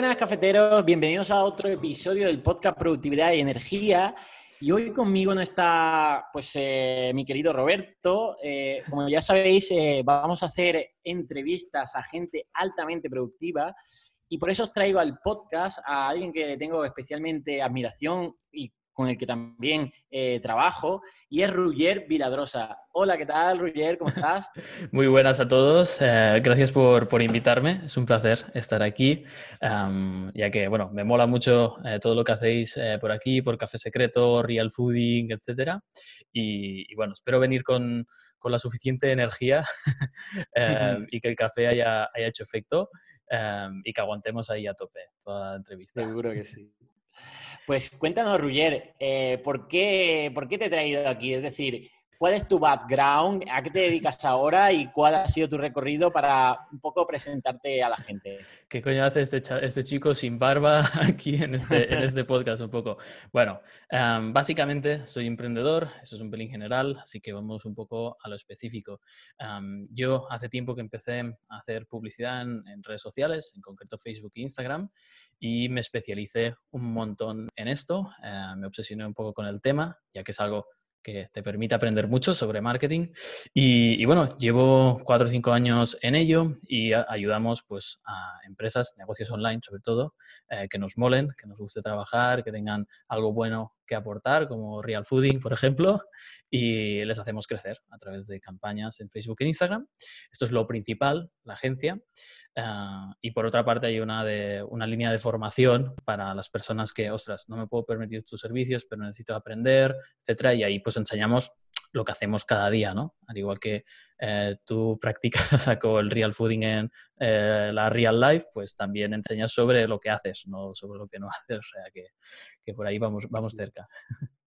buenas, cafeteros. Bienvenidos a otro episodio del podcast Productividad y Energía. Y hoy conmigo no está, pues, eh, mi querido Roberto. Eh, como ya sabéis, eh, vamos a hacer entrevistas a gente altamente productiva. Y por eso os traigo al podcast a alguien que tengo especialmente admiración y con el que también eh, trabajo, y es Ruyer Viladrosa. Hola, ¿qué tal, Ruyer? ¿Cómo estás? Muy buenas a todos. Eh, gracias por, por, invitarme. Es un placer estar aquí, ya que, bueno, me mola mucho eh, todo lo que hacéis por aquí, por Café Secreto, Real Fooding, etc. Y, bueno, espero venir con, con la suficiente energía y que el café haya, haya hecho efecto y que aguantemos ahí a tope toda la entrevista. Seguro que sí. Pues cuéntanos, Ruger, eh, ¿por, qué, ¿por qué te he traído aquí? Es decir, ¿cuál es tu background? ¿A qué te dedicas ahora? ¿Y cuál ha sido tu recorrido para un poco presentarte a la gente? ¿Qué coño hace este, este chico sin barba aquí en este, en este podcast un poco? Bueno, em, básicamente soy emprendedor, eso es un pelín general, así que vamos un poco a lo específico. Yo hace tiempo que empecé a hacer publicidad en, en redes sociales, en concreto Facebook e Instagram, y me especialicé un montón en esto. Eh, me obsesioné un poco con el tema, ya que es algo que te permite aprender mucho sobre marketing. Y, bueno, llevo cuatro o cinco años en ello y ayudamos pues, a empresas, negocios online sobre todo, eh, que nos molen, que nos guste trabajar, que tengan algo bueno que aportar, como Real Fooding, por ejemplo, y les hacemos crecer a través de campañas en Facebook e Instagram. Esto es lo principal, la agencia. Ah, y por otra parte hay una, de, una línea de formación para las personas que, ostras, no me puedo permitir tus servicios, pero necesito aprender, etcétera. Y ahí pues enseñamos lo que hacemos cada día, ¿no? Al igual que eh, tú practicas con el real fooding en eh, la real life, pues también enseñas sobre lo que haces, no sobre lo que no haces. O sea que, que por ahí vamos, vamos cerca.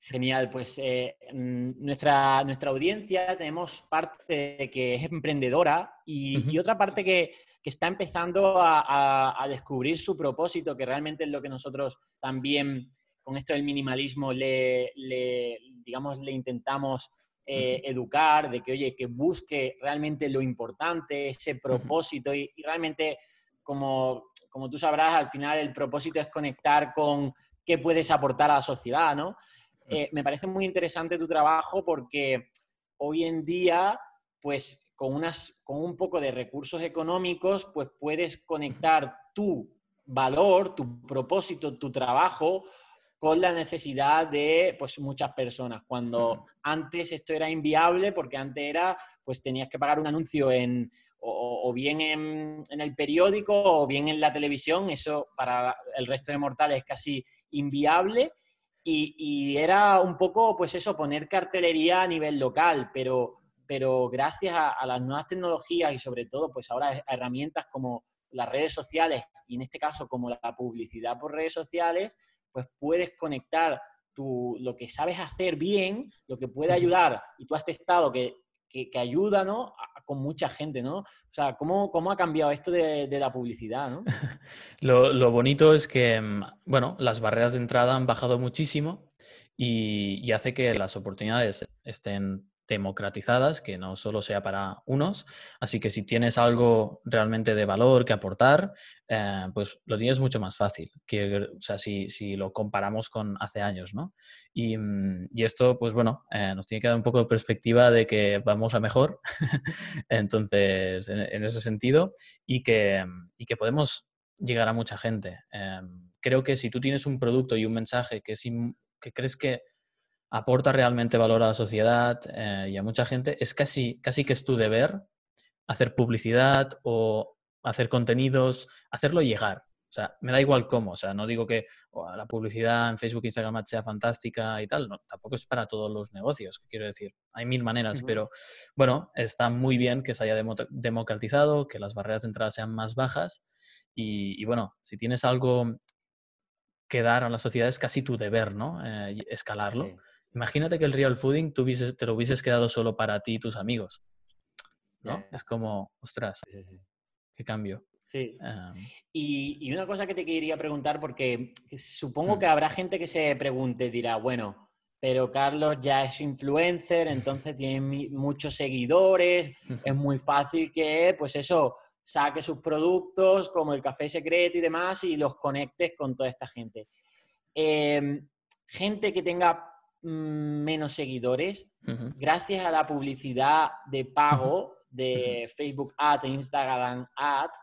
Genial, pues eh, mm, nuestra, nuestra audiencia tenemos parte que es emprendedora y, y otra parte que, que está empezando a, a, descubrir su propósito, que realmente es lo que nosotros también con esto del minimalismo le, le digamos, le intentamos eh, educar, de que, oye, que busque realmente lo importante, ese propósito y, y realmente, como, como tú sabrás, al final el propósito es conectar con qué puedes aportar a la sociedad, ¿no? Eh, me parece muy interesante tu trabajo porque hoy en día, pues con, unas, con un poco de recursos económicos, pues puedes conectar tu valor, tu propósito, tu trabajo con la necesidad de pues, muchas personas. Cuando antes esto era inviable, porque antes era, pues tenías que pagar un anuncio en, o, bien en, en, el periódico o bien en la televisión, eso para el resto de mortales es casi inviable. Y, era un poco, pues eso, poner cartelería a nivel local, pero, pero gracias a, las nuevas tecnologías y sobre todo, pues ahora a herramientas como las redes sociales y en este caso como la publicidad por redes sociales, pues puedes conectar tu, lo que sabes hacer bien, lo que puede ayudar, y tú has testado que, que, que ayuda, ¿no? Con mucha gente, ¿no? O sea, ¿cómo, cómo ha cambiado esto de, de la publicidad, ¿no? lo, lo, bonito es que, mm, bueno, las barreras de entrada han bajado muchísimo y, y hace que las oportunidades estén democratizadas, que no solo sea para unos. Así que si tienes algo realmente de valor que aportar, eh, pues lo tienes mucho más fácil, que, o sea, si, si lo comparamos con hace años, ¿no? Y, mm, y esto, pues bueno, eh, nos tiene que dar un poco de perspectiva de que vamos a mejor, entonces, en, ese sentido, y que, y que podemos llegar a mucha gente. Eh, creo que si tú tienes un producto y un mensaje que, si, que crees que aporta realmente valor a la sociedad eh, y a mucha gente, es casi, casi que es tu deber hacer publicidad o hacer contenidos, hacerlo llegar. O sea, me da igual cómo. O sea, no digo que oh, la publicidad en Facebook, Instagram sea fantástica y tal. No, tampoco es para todos los negocios, quiero decir. Hay mil maneras, uh -huh. pero bueno, está muy bien que se haya democratizado, que las barreras de entrada sean más bajas. Y, y bueno, si tienes algo que dar a la sociedad es casi tu deber, ¿no? Eh, escalarlo. Sí. Imagínate que el real fooding tú hubieses, te lo hubieses quedado solo para ti y tus amigos. ¿no? Yeah. Es como, ostras, sí, sí. qué cambio. Sí. Um, y, y, una cosa que te quería preguntar, porque supongo mm. que habrá gente que se pregunte, dirá, bueno, pero Carlos ya es influencer, entonces tiene muchos seguidores, es muy fácil que, pues eso, saques sus productos como el café secreto y demás y los conectes con toda esta gente. Em, gente que tenga menos seguidores, gracias a la publicidad de pago de Facebook Ads e Instagram Ads,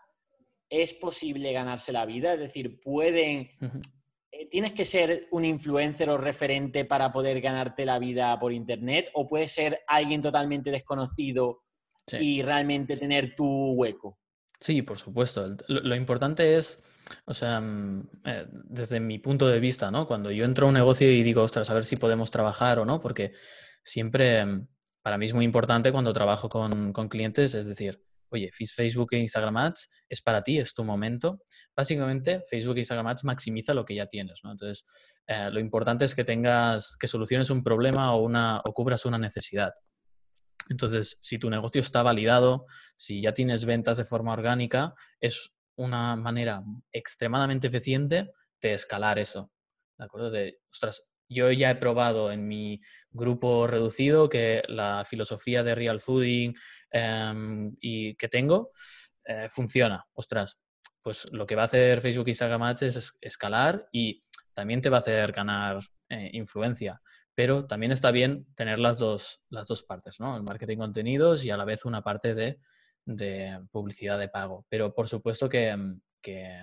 es posible ganarse la vida. Es decir, pueden... Eh, ¿Tienes que ser un influencer o referente para poder ganarte la vida por Internet? ¿O puedes ser alguien totalmente desconocido y realmente tener tu hueco? Sí, por supuesto. Lo, importante es, o sea, mm, eh, desde mi punto de vista, ¿no? Cuando yo entro a un negocio y digo, ostras, a ver si podemos trabajar o no, porque siempre, mm, para mí es muy importante cuando trabajo con, con clientes, es decir, oye, Facebook e Instagram Ads es para ti, es tu momento. Básicamente, Facebook e Instagram Ads maximiza lo que ya tienes, ¿no? Entonces, eh, lo importante es que tengas, que soluciones un problema o, una, o cubras una necesidad. Entonces, si tu negocio está validado, si ya tienes ventas de forma orgánica, es una manera extremadamente eficiente de escalar eso. ¿De acuerdo? De, ostras, yo ya he probado en mi grupo reducido que la filosofía de real fooding em, y que tengo eh, funciona. Ostras, pues lo que va a hacer Facebook y Instagram Ads es escalar y también te va a hacer ganar eh, influencia. Pero también está bien tener las dos, las dos partes, ¿no? El marketing contenidos y a la vez una parte de, publicidad de pago. Pero por supuesto que, que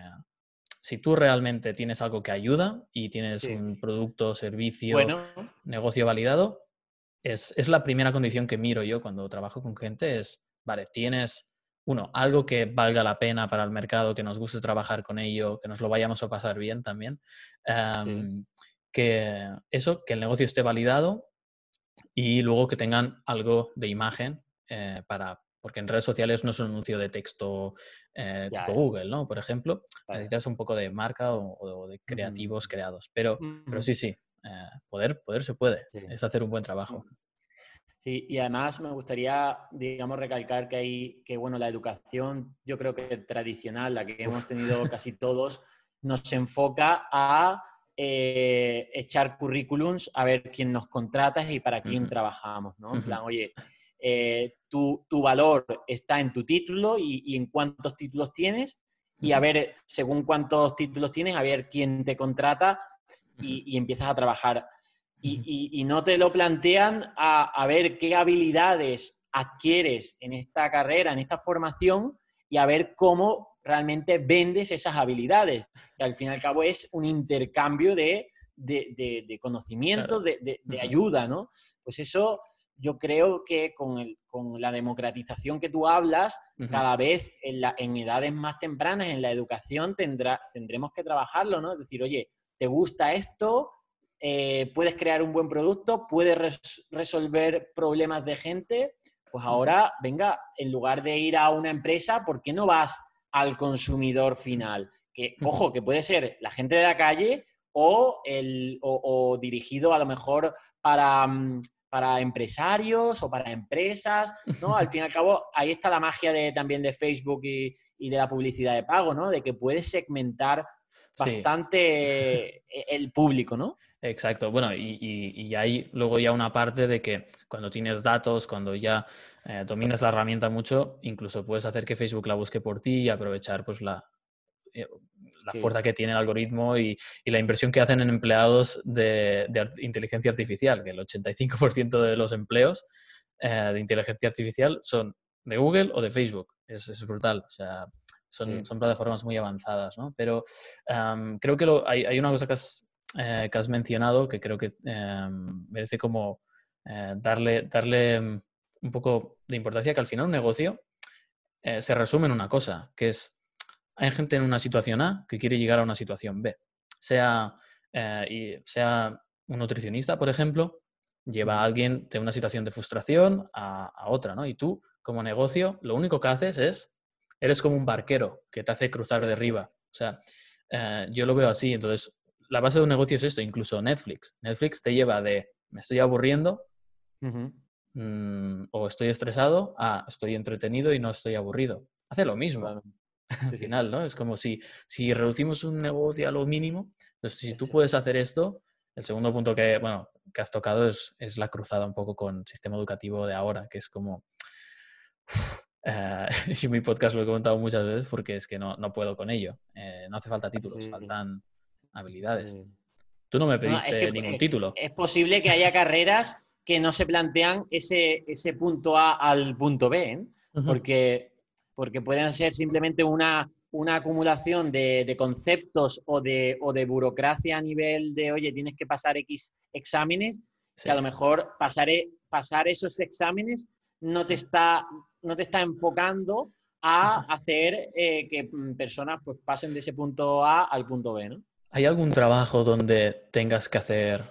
si tú realmente tienes algo que ayuda y tienes un producto, servicio, negocio validado, es, la primera condición que miro yo cuando trabajo con gente, es, vale, tienes, uno, algo que valga la pena para el mercado, que nos guste trabajar con ello, que nos lo vayamos a pasar bien también, em, que eso, que el negocio esté validado y luego que tengan algo de imagen eh, para, porque en redes sociales no es un anuncio de texto eh, tipo Google, ¿no? Por ejemplo, necesitas un poco de marca o, de creativos creados. Pero, pero sí, sí, eh, poder, poder se puede, es hacer un buen trabajo. Sí, y además me gustaría, digamos, recalcar que hay, que bueno, la educación, yo creo que tradicional, la que hemos tenido casi todos, nos enfoca a eh, echar currículums, a ver quién nos contrata y para quién trabajamos, ¿no? En plan, oye, eh, tu, valor está en tu título y, en cuántos títulos tienes y a ver, según cuántos títulos tienes, a ver quién te contrata y, empiezas a trabajar. Y, no te lo plantean a, ver qué habilidades adquieres en esta carrera, en esta formación y a ver cómo realmente vendes esas habilidades. Que al fin y al cabo es un intercambio de, conocimiento, de, ayuda, ¿no? Pues eso yo creo que con, la democratización que tú hablas, cada vez en, edades más tempranas en la educación tendremos que trabajarlo, ¿no? Es decir, oye, ¿te gusta esto? Eh, ¿Puedes crear un buen producto? ¿Puedes resolver problemas de gente? Pues ahora, venga, en lugar de ir a una empresa, ¿por qué no vas al consumidor final? Que, ojo, que puede ser la gente de la calle o, el, o dirigido a lo mejor para mm, para empresarios o para empresas, ¿no? Al fin y al cabo, ahí está la magia de, también de Facebook y, de la publicidad de pago, ¿no? De que puedes segmentar bastante e, el público, ¿no? Exacto. Bueno, y, y, hay luego ya una parte de que cuando tienes datos, cuando ya eh, dominas la herramienta mucho, incluso puedes hacer que Facebook la busque por ti y aprovechar pues la, eh, la fuerza que tiene el algoritmo y, la inversión que hacen en empleados de, inteligencia artificial, que el 85% de los empleos eh, de inteligencia artificial son de Google o de Facebook. Es, brutal. O sea, son, son, plataformas muy avanzadas, ¿no? Pero creo que hay, una cosa que has, eh, que has, mencionado que creo que em, merece como darle, darle mm, un poco de importancia, que al final un negocio se resume en una cosa, que es hay gente en una situación A que quiere llegar a una situación B. Sea, eh, y sea un nutricionista, por ejemplo, lleva a alguien de una situación de frustración a, otra, ¿no? Y tú, como negocio, lo único que haces es, eres como un barquero que te hace cruzar de arriba. O sea, eh, yo lo veo así. Entonces, la base de un negocio es esto, incluso Netflix. Netflix te lleva de, me estoy aburriendo, mm, o estoy estresado, a estoy entretenido y no estoy aburrido. Hace lo mismo. al final, ¿no? Es como si, si reducimos un negocio a lo mínimo, entonces si tú puedes hacer esto, el segundo punto que, bueno, que has tocado es, es la cruzada un poco con el sistema educativo de ahora, que es como, Eh, y mi podcast lo he comentado muchas veces porque es que no, no puedo con ello. Eh, no hace falta títulos, faltan habilidades. Tú no me pediste ningún título. Es posible que haya carreras que no se plantean ese, ese punto A al punto B, ¿eh? porque, porque pueden ser simplemente una, una acumulación de, conceptos o de, o de, burocracia a nivel de, oye, tienes que pasar X exámenes, que a lo mejor pasar, pasar esos exámenes no te, está, no te está enfocando a hacer eh, que mm, personas pues, pasen de ese punto A al punto B, ¿no? ¿Hay algún trabajo donde tengas que hacer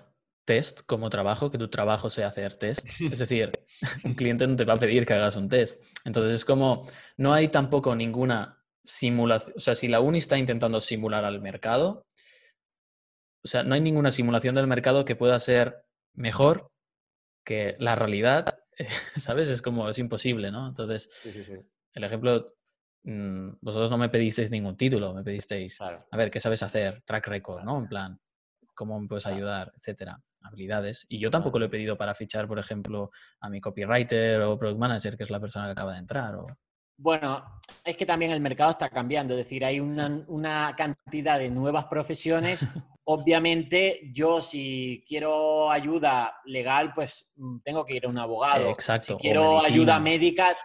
test como trabajo, que tu trabajo sea hacer test? Es decir, un cliente no te va a pedir que hagas un test. Entonces es como, no hay tampoco ninguna simulación, o sea, si la UNI está intentando simular al mercado, o sea, no hay ninguna simulación del mercado que pueda ser mejor que la realidad ¿sabes? Es como, es imposible, ¿no? Entonces, el ejemplo, mm, vosotros no me pedisteis ningún título, me pedisteis, a ver, ¿qué sabes hacer? Track record, ¿no? En plan, ¿cómo me puedes ayudar? Etcétera, habilidades. Y yo tampoco lo he pedido para fichar, por ejemplo, a mi copywriter o product manager, que es la persona que acaba de entrar. O... Bueno, es que también el mercado está cambiando, es decir, hay una, una cantidad de nuevas profesiones Obviamente, yo si quiero ayuda legal, pues mm, tengo que ir a un abogado. Exacto. Si quiero ayuda médica,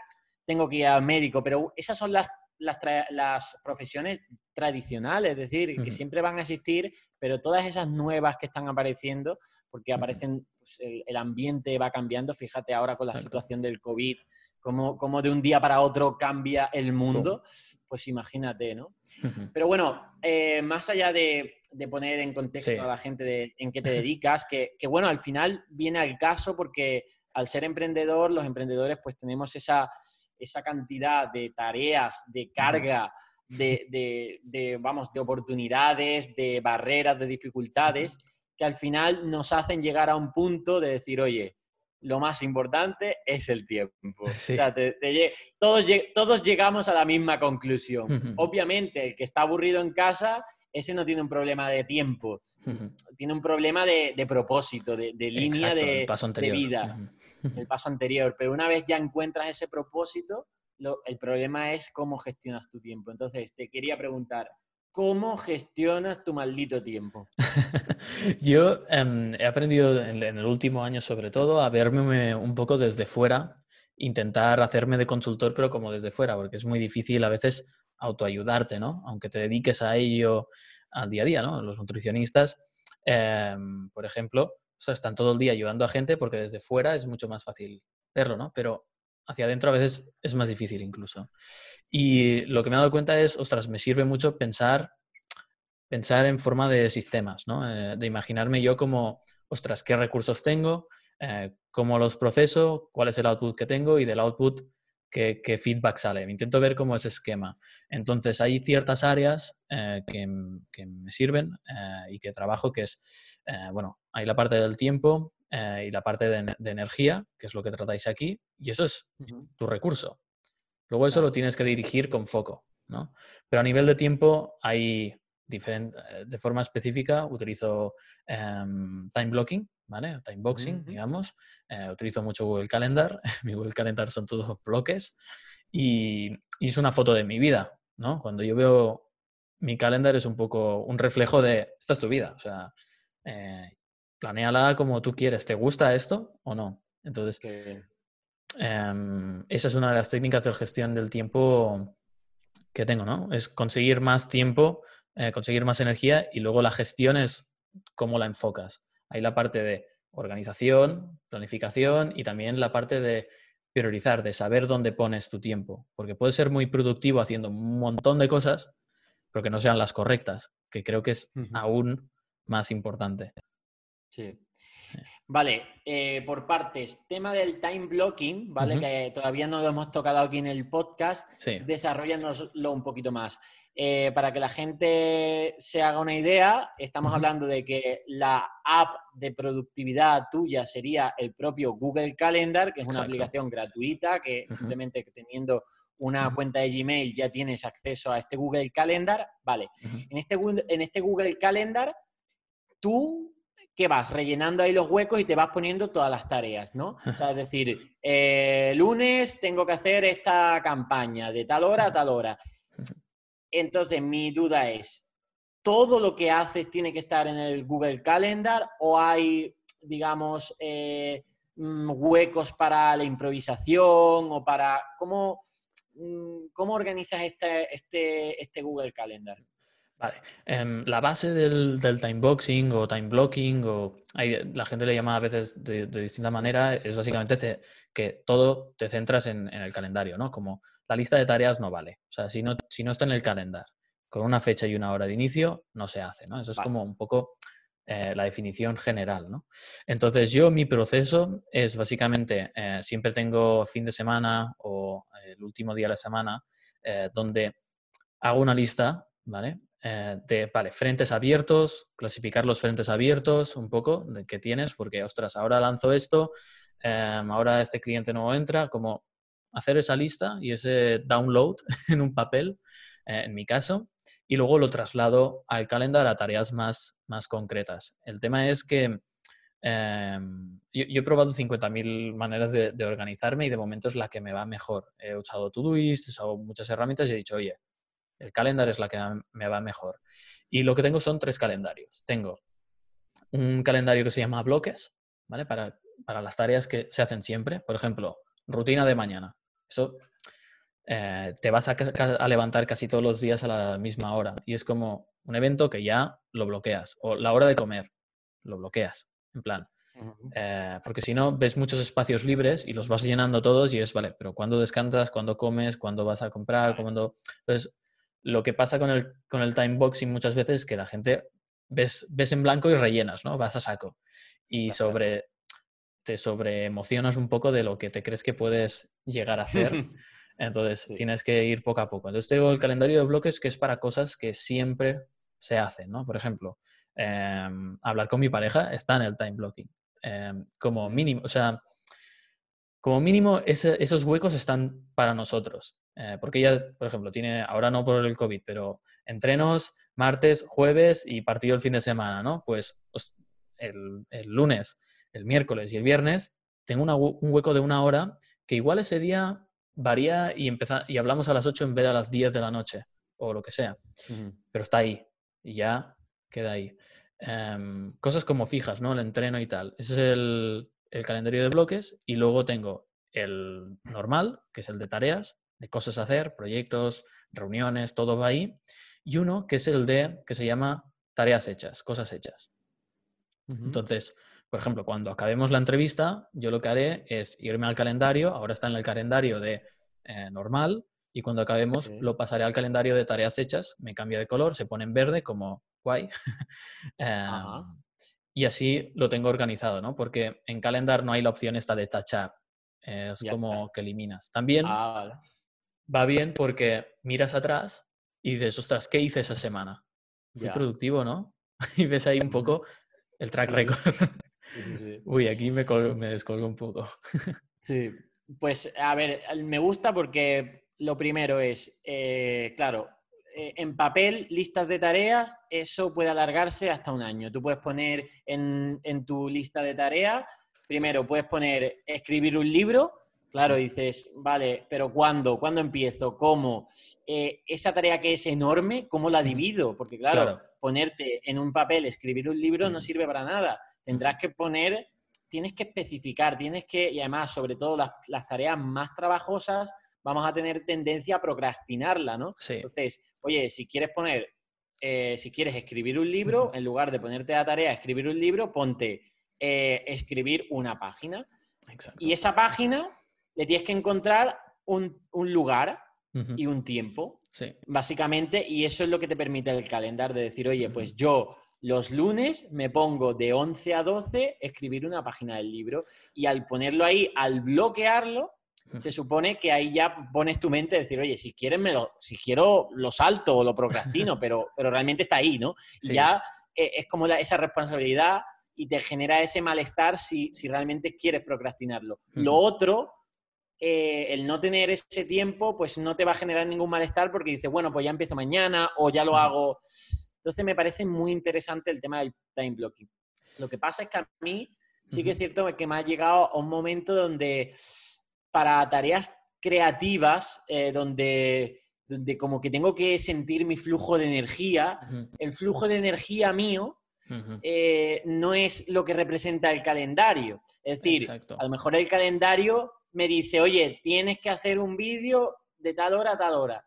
tengo que ir al médico. Pero esas son las, las, profesiones tradicionales, es decir, que siempre van a existir, pero todas esas nuevas que están apareciendo, porque aparecen, pues, el, ambiente va cambiando. Fíjate ahora con la situación del COVID, cómo, de un día para otro cambia el mundo. Pues imagínate, ¿no? Pero bueno, eh, más allá de, poner en contexto a la gente de, en qué te dedicas, que, bueno, al final viene al caso porque al ser emprendedor, los emprendedores pues tenemos esa, esa cantidad de tareas, de carga, de, vamos, de oportunidades, de barreras, de dificultades, que al final nos hacen llegar a un punto de decir, oye, lo más importante es el tiempo. O sea, todos, todos, llegamos a la misma conclusión. Obviamente, el que está aburrido en casa, ese no tiene un problema de tiempo, tiene un problema de, propósito, de, línea de, vida, el paso anterior. Pero una vez ya encuentras ese propósito, el problema es cómo gestionas tu tiempo. Entonces, te quería preguntar, ¿Cómo gestionas tu maldito tiempo? Yo em, he aprendido en, el último año sobre todo a verme un poco desde fuera, intentar hacerme de consultor pero como desde fuera, porque es muy difícil a veces autoayudarte, ¿no? Aunque te dediques a ello al día a día, ¿no? Los nutricionistas, em, por ejemplo, están todo el día ayudando a gente porque desde fuera es mucho más fácil verlo, ¿no? Pero hacia adentro a veces es más difícil incluso. Y lo que me he dado cuenta es, ostras, me sirve mucho pensar, pensar en forma de sistemas, ¿no? Eh, de imaginarme yo como, ostras, qué recursos tengo, eh, cómo los proceso, cuál es el output que tengo y del output qué, feedback sale. Intento ver cómo es esquema. Entonces, hay ciertas áreas eh, que, me sirven y que trabajo, que es, bueno, hay la parte del tiempo, y la parte de, energía, que es lo que tratáis aquí, y eso es tu recurso. Luego eso lo tienes que dirigir con foco, ¿no? Pero a nivel de tiempo hay diferente, eh, de forma específica utilizo em, time blocking, ¿vale? Time boxing, digamos. Eh, utilizo mucho Google Calendar. Mi Google Calendar son todos bloques. Y, y, es una foto de mi vida, ¿no? Cuando yo veo mi calendar es un poco un reflejo de, esta es tu vida. O sea, eh, planéala como tú quieres. ¿Te gusta esto o no? Entonces, Em, esa es una de las técnicas de gestión del tiempo que tengo, ¿no? Es conseguir más tiempo, eh, conseguir más energía y luego la gestión es cómo la enfocas. Hay la parte de organización, planificación y también la parte de priorizar, de saber dónde pones tu tiempo, porque puedes ser muy productivo haciendo un montón de cosas, pero que no sean las correctas, que creo que es aún más importante. Sí. Vale, eh, por partes, tema del time blocking, ¿vale? Que todavía no lo hemos tocado aquí en el podcast, sí. un poquito más. Eh, para que la gente se haga una idea, estamos hablando de que la app de productividad tuya sería el propio Google Calendar, que es una aplicación gratuita que simplemente teniendo una cuenta de Gmail ya tienes acceso a este Google Calendar. Vale, en, este, en este Google Calendar tú que vas rellenando ahí los huecos y te vas poniendo todas las tareas, ¿no? O sea, es decir, eh, lunes tengo que hacer esta campaña de tal hora a tal hora. Entonces, mi duda es, ¿todo lo que haces tiene que estar en el Google Calendar o hay, digamos, eh, mm, huecos para la improvisación o para... ¿Cómo, mm, cómo organizas este, este, este Google Calendar? Vale. Em, la base del, del time boxing o time blocking, o la gente le llama a veces de, distinta manera, es básicamente que todo te centras en, el calendario, ¿no? Como la lista de tareas no vale. O sea, si no, si no está en el calendario con una fecha y una hora de inicio, no se hace, ¿no? Eso es como un poco eh, la definición general, ¿no? Entonces, yo mi proceso es básicamente, eh, siempre tengo fin de semana o el último día de la semana, eh, donde hago una lista, ¿vale? De, vale, frentes abiertos, clasificar los frentes abiertos un poco de que tienes, porque, ostras, ahora lanzo esto, em, ahora este cliente nuevo entra, como hacer esa lista y ese download en un papel, eh, en mi caso, y luego lo traslado al calendario a tareas más, más concretas. El tema es que em, yo, he probado 50.000 maneras de, organizarme y de momento es la que me va mejor. He usado Todoist, he usado muchas herramientas y he dicho, oye, el calendario es la que me va mejor. Y lo que tengo son tres calendarios. Tengo un calendario que se llama bloques, ¿vale? Para, para las tareas que se hacen siempre. Por ejemplo, rutina de mañana. Eso eh, te vas a, levantar casi todos los días a la misma hora. Y es como un evento que ya lo bloqueas. O la hora de comer, lo bloqueas. En plan. Eh, porque si no, ves muchos espacios libres y los vas llenando todos y es, vale, pero ¿cuándo descansas? ¿Cuándo comes? ¿Cuándo vas a comprar? ¿Cuándo... Entonces, lo que pasa con el, con el time boxing muchas veces es que la gente ves, ves en blanco y rellenas, ¿no? Vas a saco. Y sobre, te sobreemocionas un poco de lo que te crees que puedes llegar a hacer. Entonces tienes que ir poco a poco. Entonces tengo el calendario de bloques que es para cosas que siempre se hacen, ¿no? Por ejemplo, em, hablar con mi pareja está en el time blocking. Em, como mínimo, o sea, como mínimo esos huecos están para nosotros. Eh, porque ella, por ejemplo, tiene, ahora no por el COVID, pero entrenos martes, jueves y partido el fin de semana, ¿no? Pues, el, lunes, el miércoles y el viernes tengo un hueco de una hora que igual ese día varía y, empeza, y hablamos a las 8 en vez de a las 10 de la noche o lo que sea. Pero está ahí y ya queda ahí. Em, cosas como fijas, ¿no? El entreno y tal. Ese es el, el calendario de bloques y luego tengo el normal, que es el de tareas, de cosas a hacer, proyectos, reuniones, todo va ahí. Y uno que es el de, que se llama tareas hechas, cosas hechas. Entonces, por ejemplo, cuando acabemos la entrevista, yo lo que haré es irme al calendario, ahora está en el calendario de eh, normal, y cuando acabemos lo pasaré al calendario de tareas hechas, me cambia de color, se pone en verde como guay. Em, y así lo tengo organizado, ¿no? Porque en calendar no hay la opción esta de tachar, es como que eliminas. También ah, va bien porque miras atrás y dices, ostras, ¿qué hice esa semana? Fui productivo, ¿no? y ves ahí un poco el track record. Uy, aquí me, me descolgo un poco. sí, pues a ver, me gusta porque lo primero es, eh, claro, eh, en papel, listas de tareas, eso puede alargarse hasta un año. Tú puedes poner en, en tu lista de tareas, primero puedes poner escribir un libro, Claro, dices, vale, pero ¿cuándo? ¿Cuándo empiezo? ¿Cómo? Eh, esa tarea que es enorme, ¿cómo la divido? Porque claro, ponerte en un papel, escribir un libro no sirve para nada. Tendrás que poner, tienes que especificar, tienes que, y además, sobre todo las, tareas más trabajosas, vamos a tener tendencia a procrastinarla, ¿no? Entonces, oye, si quieres poner, eh, si quieres escribir un libro, en lugar de ponerte la tarea escribir un libro, ponte eh, escribir una página. Y esa página le tienes que encontrar un, lugar y un tiempo, básicamente, y eso es lo que te permite el calendario de decir, oye, pues yo los lunes me pongo de 11 a 12 escribir una página del libro y al ponerlo ahí, al bloquearlo, se supone que ahí ya pones tu mente a decir, oye, si quieres me lo, si quiero lo salto o lo procrastino, pero, pero realmente está ahí, ¿no? Y ya eh, es como esa responsabilidad y te genera ese malestar si, realmente quieres procrastinarlo. Lo otro eh, el no tener ese tiempo, pues no te va a generar ningún malestar porque dices, bueno, pues ya empiezo mañana o ya lo hago. Entonces me parece muy interesante el tema del time blocking. Lo que pasa es que a mí sí que es cierto que me ha llegado a un momento donde para tareas creativas, eh, donde, donde como que tengo que sentir mi flujo de energía, el flujo de energía mío eh, no es lo que representa el calendario. Es decir, a lo mejor el calendario me dice, oye, tienes que hacer un vídeo de tal hora a tal hora.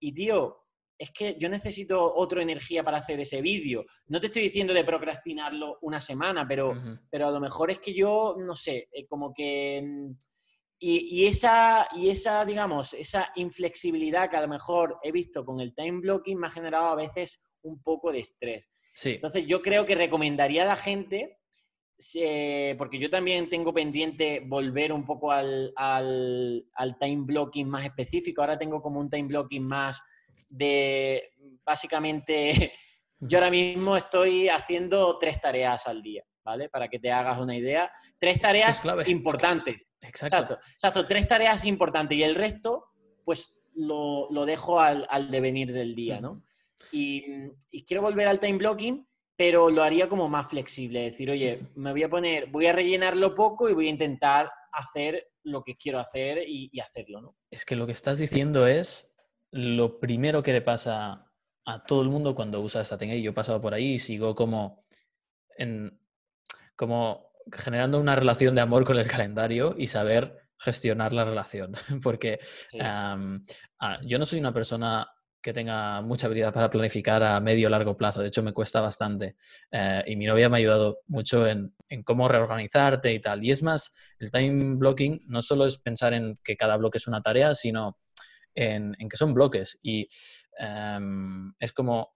Y tío, es que yo necesito otra energía para hacer ese vídeo. No te estoy diciendo de procrastinarlo una semana, pero, pero a lo mejor es que yo, no sé, eh, como que... Mm, y, esa, y esa, digamos, esa inflexibilidad que a lo mejor he visto con el time blocking me ha generado a veces un poco de estrés. Entonces yo creo que recomendaría a la gente, porque yo también tengo pendiente volver un poco al, al, al time blocking más específico. Ahora tengo como un time blocking más de básicamente, yo ahora mismo estoy haciendo tres tareas al día, ¿vale? Para que te hagas una idea. Tres tareas importantes. Exacto. Exacto. tres tareas importantes y el resto, pues lo, dejo al, devenir del día, ¿no? Y, quiero volver al time blocking, pero lo haría como más flexible. Es decir, oye, me voy a poner, voy a rellenarlo poco y voy a intentar hacer lo que quiero hacer y, y hacerlo, ¿no? Es que lo que estás diciendo es lo primero que le pasa a todo el mundo cuando usa esta técnica, y yo he pasado por ahí y sigo como, en, como generando una relación de amor con el calendario y saber gestionar la relación, porque ah, yo no soy una persona que tenga mucha habilidad para planificar a medio o largo plazo. De hecho, me cuesta bastante. Eh, y mi novia me ha ayudado mucho en, en, cómo reorganizarte y tal. Y es más, el time blocking no solo es pensar en que cada bloque es una tarea, sino en, que son bloques. Y em, es como,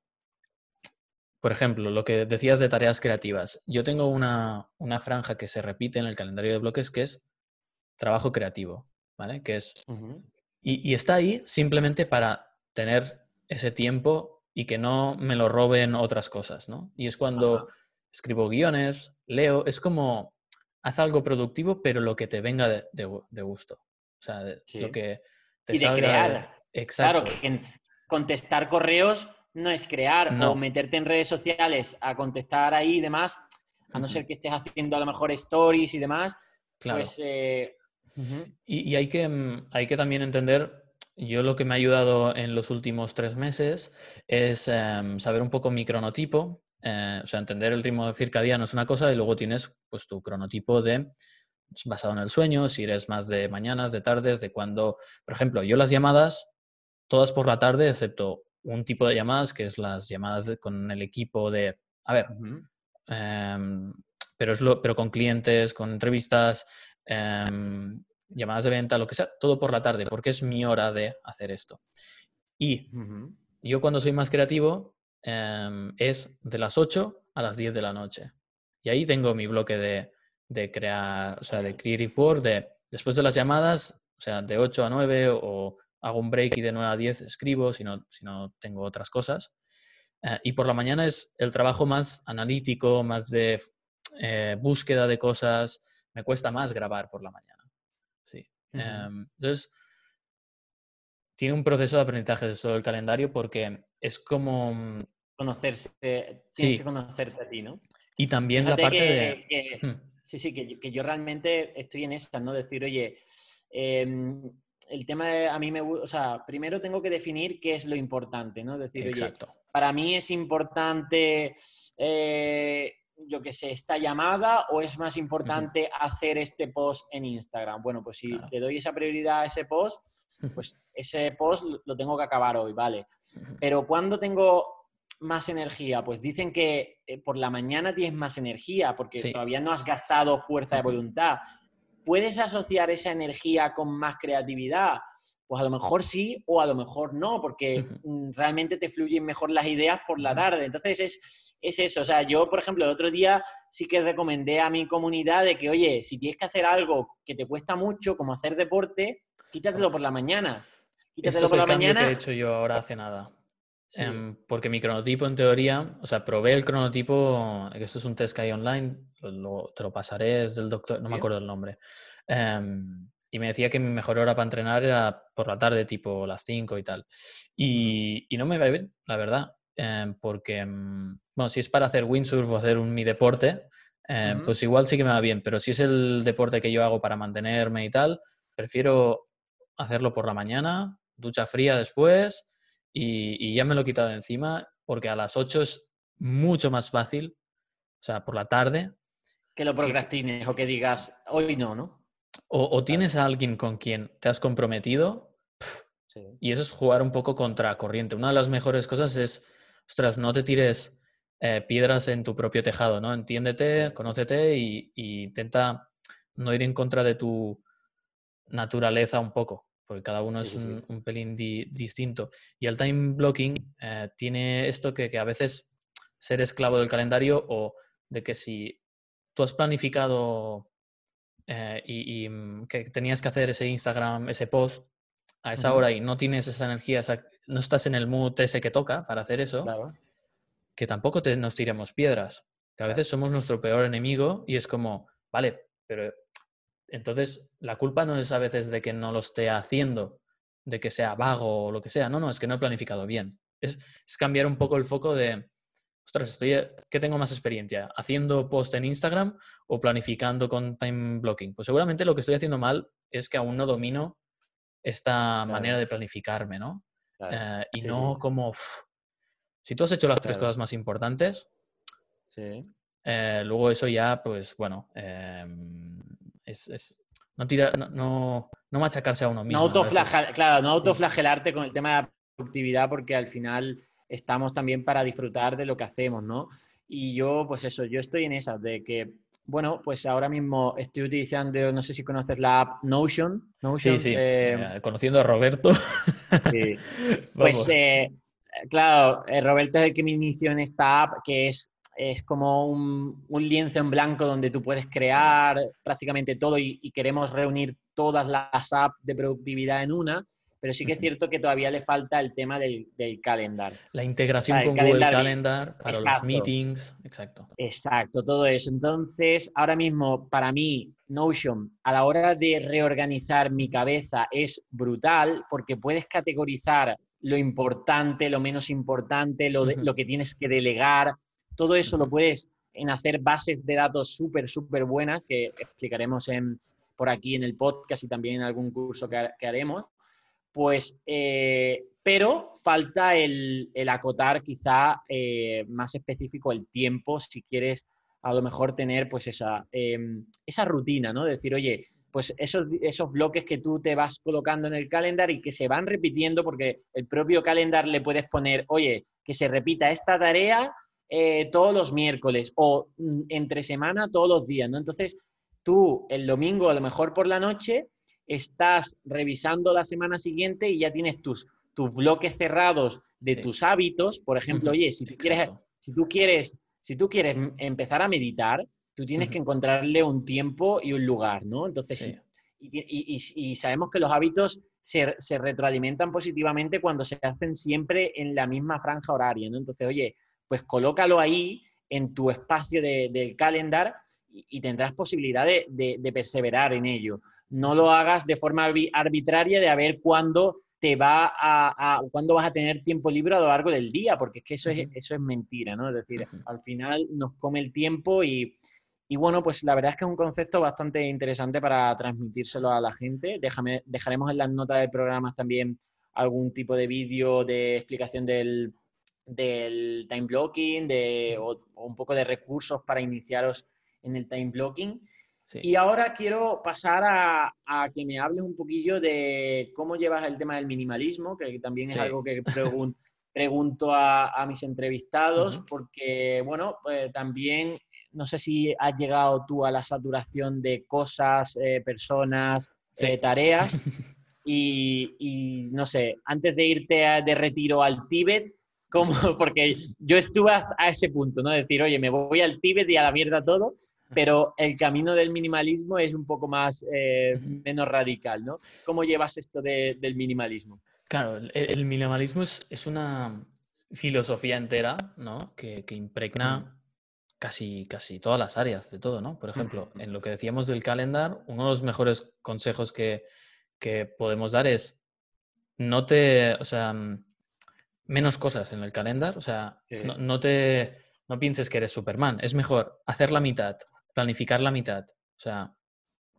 por ejemplo, lo que decías de tareas creativas. Yo tengo una, franja que se repite en el calendario de bloques que es trabajo creativo, ¿vale? Que es... y, está ahí simplemente para tener ese tiempo y que no me lo roben otras cosas, ¿no? Y es cuando escribo guiones, leo, es como, haz algo productivo, pero lo que te venga de, gusto. O sea, lo que y de crear. Exacto. Claro, contestar correos no es crear o meterte en redes sociales a contestar ahí y demás, a no ser que estés haciendo a lo mejor stories y demás. Claro. Pues, eh, y, hay, que, mm, hay que también entender, yo lo que me ha ayudado en los últimos tres meses es em, saber un poco mi cronotipo, eh, o sea, entender el ritmo circadiano es una cosa y luego tienes pues tu cronotipo de basado en el sueño, si eres más de mañanas, de tardes, de cuando, por ejemplo, yo las llamadas, todas por la tarde, excepto un tipo de llamadas, que es las llamadas con el equipo de, a ver, em, pero, es lo, pero con clientes, con entrevistas, em, llamadas de venta, lo que sea, todo por la tarde, porque es mi hora de hacer esto. Y yo cuando soy más creativo em, es de las 8 a las 10 de la noche. Y ahí tengo mi bloque de de crear, o sea, de Creative Board, de después de las llamadas, o sea, de 8 a 9 o hago un break y de 9 a 10 escribo si no, si no tengo otras cosas. Eh, y por la mañana es el trabajo más analítico, más de eh, búsqueda de cosas. Me cuesta más grabar por la mañana. Sí. Em, entonces, tiene un proceso de aprendizaje de todo el calendario porque es como... Conocerse, tienes que conocerte a ti, ¿no? Y también la parte de... Sí, sí, que, yo realmente estoy en esa, ¿no? Decir, oye, em, el tema a mí me gusta, o sea, primero tengo que definir qué es lo importante, ¿no? Decir, Exacto. oye, para mí es importante, eh, yo qué sé, esta llamada o es más importante hacer este post en Instagram. Bueno, pues si le doy esa prioridad a ese post, pues ese post lo tengo que acabar hoy, ¿vale? Pero cuando tengo más energía? Pues dicen que eh, por la mañana tienes más energía porque todavía no has gastado fuerza de voluntad. ¿Puedes asociar esa energía con más creatividad? Pues a lo mejor sí o a lo mejor no, porque mm, realmente te fluyen mejor las ideas por la tarde. Entonces es, es eso. O sea, yo, por ejemplo, el otro día sí que recomendé a mi comunidad de que, oye, si tienes que hacer algo que te cuesta mucho, como hacer deporte, quítatelo por la mañana. Quítatelo por la mañana. que he hecho yo ahora hace nada. Em, porque mi cronotipo, en teoría, o sea, probé el cronotipo, que esto es un test que hay online, te lo pasaré, es del doctor, no me acuerdo el nombre. Em, y me decía que mi mejor hora para entrenar era por la tarde, tipo las 5 y tal. Y, y no me va bien, la verdad, em, porque, bueno, si es para hacer windsurf o hacer un mi deporte, eh, pues igual sí que me va bien, pero si es el deporte que yo hago para mantenerme y tal, prefiero hacerlo por la mañana, ducha fría después y, ya me lo he quitado de encima porque a las 8 es mucho más fácil, o sea, por la tarde. Que lo procrastines o que digas, hoy no, ¿no? O, tienes a alguien con quien te has comprometido y eso es jugar un poco contra corriente. Una de las mejores cosas es, ostras, no te tires eh, piedras en tu propio tejado, ¿no? Entiéndete, conócete y, intenta no ir en contra de tu naturaleza un poco, porque cada uno es un, pelín distinto. Y el time blocking eh, tiene esto que, que a veces ser esclavo del calendario o de que si tú has planificado eh, y, mm, que tenías que hacer ese Instagram, ese post a esa hora y no tienes esa energía, no estás en el mood ese que toca para hacer eso, que tampoco te, nos tiremos piedras. Que a veces somos nuestro peor enemigo y es como, vale, pero entonces la culpa no es a veces de que no lo esté haciendo, de que sea vago o lo que sea. No, no, es que no he planificado bien. Es, es cambiar un poco el foco de, ostras, estoy, eh, ¿qué tengo más experiencia? ¿Haciendo post en Instagram o planificando con time blocking? Pues seguramente lo que estoy haciendo mal es que aún no domino esta manera de planificarme, ¿no? Eh, y no como, si tú has hecho las tres cosas más importantes, eh, luego eso ya, pues bueno, em, es, no, tira, no, no, machacarse a uno mismo. No claro, no autoflagelarte con el tema de la productividad porque al final estamos también para disfrutar de lo que hacemos, ¿no? Y yo, pues eso, yo estoy en esas, de que, bueno, pues ahora mismo estoy utilizando, no sé si conoces la app Notion. sí, sí, eh, eh, conociendo a Roberto. Sí. pues, eh, claro, Roberto es el que me inició en esta app, que es, es como un, lienzo en blanco donde tú puedes crear prácticamente todo y, y queremos reunir todas las apps de productividad en una pero sí que es cierto que todavía le falta el tema del, del calendar. La integración con Google Calendar, para los meetings, exacto. Exacto, todo eso. Entonces, ahora mismo, para mí, Notion, a la hora de reorganizar mi cabeza, es brutal porque puedes categorizar lo importante, lo menos importante, lo, lo que tienes que delegar. Todo eso lo puedes en hacer bases de datos súper, súper buenas que explicaremos en, por aquí en el podcast y también en algún curso que haremos pues, eh, pero falta el, acotar quizá eh, más específico el tiempo si quieres a lo mejor tener pues esa, em, esa rutina, ¿no? Decir, oye, pues esos, esos bloques que tú te vas colocando en el calendar y que se van repitiendo porque el propio calendar le puedes poner, oye, que se repita esta tarea eh, todos los miércoles o mm, entre semana todos los días, ¿no? Entonces, tú el domingo a lo mejor por la noche estás revisando la semana siguiente y ya tienes tus, tus bloques cerrados de tus hábitos. Por ejemplo, oye, si tú, quieres, si tú, quieres, si tú quieres empezar a meditar, tú tienes que encontrarle un tiempo y un lugar, ¿no? Entonces, y, sabemos que los hábitos se, retroalimentan positivamente cuando se hacen siempre en la misma franja horaria, ¿no? Entonces, oye, pues colócalo ahí en tu espacio del calendar y, tendrás posibilidad de perseverar en ello no lo hagas de forma arbitraria de a ver cuándo te va a, cuándo vas a tener tiempo libre a lo largo del día, porque es que eso, es, eso es mentira, ¿no? Es decir, al final nos come el tiempo y, bueno, pues la verdad es que es un concepto bastante interesante para transmitírselo a la gente. Déjame, dejaremos en las notas del programa también algún tipo de vídeo de explicación del, time blocking de, o, un poco de recursos para iniciaros en el time blocking. Y ahora quiero pasar a, que me hables un poquillo de cómo llevas el tema del minimalismo, que también es algo que pregunto a, mis entrevistados, porque, bueno, pues también no sé si has llegado tú a la saturación de cosas, eh, personas, eh, tareas. Y, no sé, antes de irte de retiro al Tíbet, porque yo estuve a ese punto, ¿no? decir, oye, me voy al Tíbet y a la mierda todo, pero el camino del minimalismo es un poco más, eh, menos radical, ¿no? ¿Cómo llevas esto del minimalismo? Claro, el, minimalismo es, una filosofía entera, ¿no? Que, impregna casi, casi todas las áreas de todo, ¿no? Por ejemplo, en lo que decíamos del calendar, uno de los mejores consejos que, podemos dar es no te, o sea, menos cosas en el calendar, o sea, no, te, no pienses que eres Superman, es mejor hacer la mitad planificar la mitad. O sea,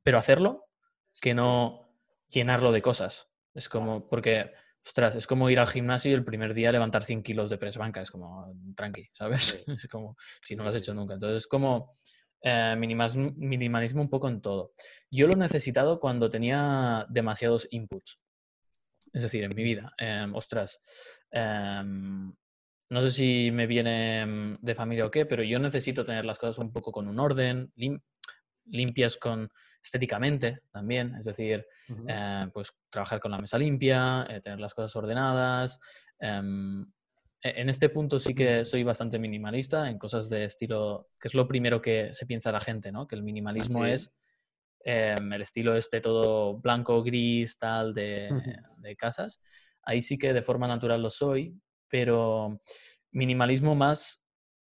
pero hacerlo que no llenarlo de cosas. Es como, porque, ostras, es como ir al gimnasio y el primer día levantar 100 kilos de press banca. Es como, tranqui, ¿sabes? Es como, si no lo has hecho nunca. Entonces, es como eh, minimalismo un poco en todo. Yo lo he necesitado cuando tenía demasiados inputs. Es decir, en mi vida. Em, ostras, em, no sé si me viene de familia o qué, pero yo necesito tener las cosas un poco con un orden, limpias con estéticamente también, es decir, eh, pues trabajar con la mesa limpia, eh, tener las cosas ordenadas. Em, e-, en este punto sí que soy bastante minimalista en cosas de estilo, que es lo primero que se piensa la gente, ¿no? Que el minimalismo es em, el estilo este todo blanco, gris, tal, de, de casas. Ahí sí que de forma natural lo soy, pero minimalismo más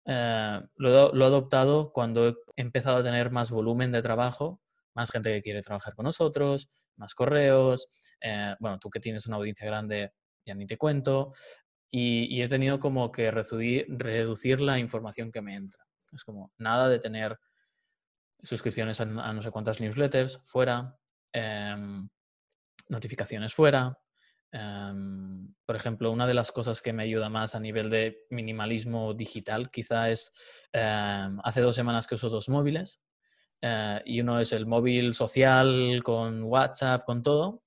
eh, lo, he adoptado cuando he empezado a tener más volumen de trabajo, más gente que quiere trabajar con nosotros, más correos. Eh, bueno, tú que tienes una audiencia grande, ya ni te cuento. Y, he tenido como que reducir, reducir, la información que me entra. Es como nada de tener suscripciones a, no sé cuántas newsletters fuera, em, notificaciones fuera, Em, por ejemplo, una de las cosas que me ayuda más a nivel de minimalismo digital quizá es, em, hace dos semanas que uso dos móviles eh, y uno es el móvil social con WhatsApp, con todo,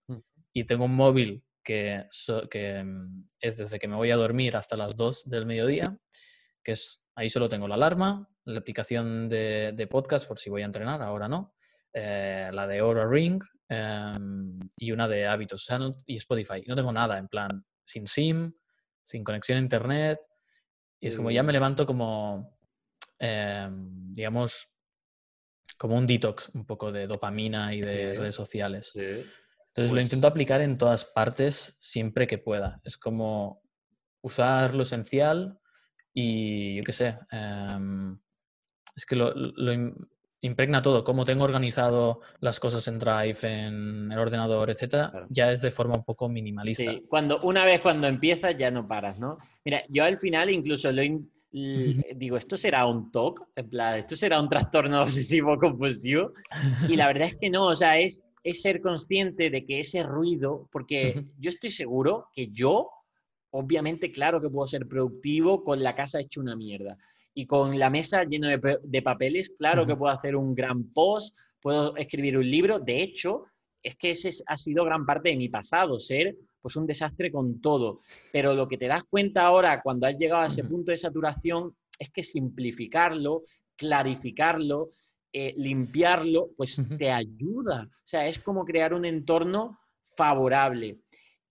y tengo un móvil que, que, es desde que me voy a dormir hasta las 2 del mediodía, que es, ahí solo tengo la alarma, la aplicación de, de podcast por si voy a entrenar, ahora no, eh, la de Aura Ring, Em, y una de hábitos y Spotify. No tengo nada, en plan, sin SIM, sin conexión a Internet. Y es como ya me levanto como, em, digamos, como un detox un poco de dopamina y de redes sociales. Entonces lo pues intento aplicar en todas partes siempre que pueda. Es como usar lo esencial y yo qué sé. Em, es que lo, impregna todo, cómo tengo organizado las cosas en Drive, en el ordenador, etcétera, ya es de forma un poco minimalista. Sí, cuando, una vez cuando empiezas ya no paras, ¿no? Mira, yo al final incluso lo digo, ¿esto será un TOC? ¿esto será un trastorno obsesivo compulsivo? Y la verdad es que no, o sea, es, es ser consciente de que ese ruido, porque yo estoy seguro que yo, obviamente, claro que puedo ser productivo con la casa hecha una mierda y con la mesa llena de, papeles, claro que puedo hacer un gran post, puedo escribir un libro. De hecho, es que ese ha sido gran parte de mi pasado, ser pues un desastre con todo. Pero lo que te das cuenta ahora cuando has llegado a ese punto de saturación es que simplificarlo, clarificarlo, eh, limpiarlo, pues te ayuda. O sea, es como crear un entorno favorable.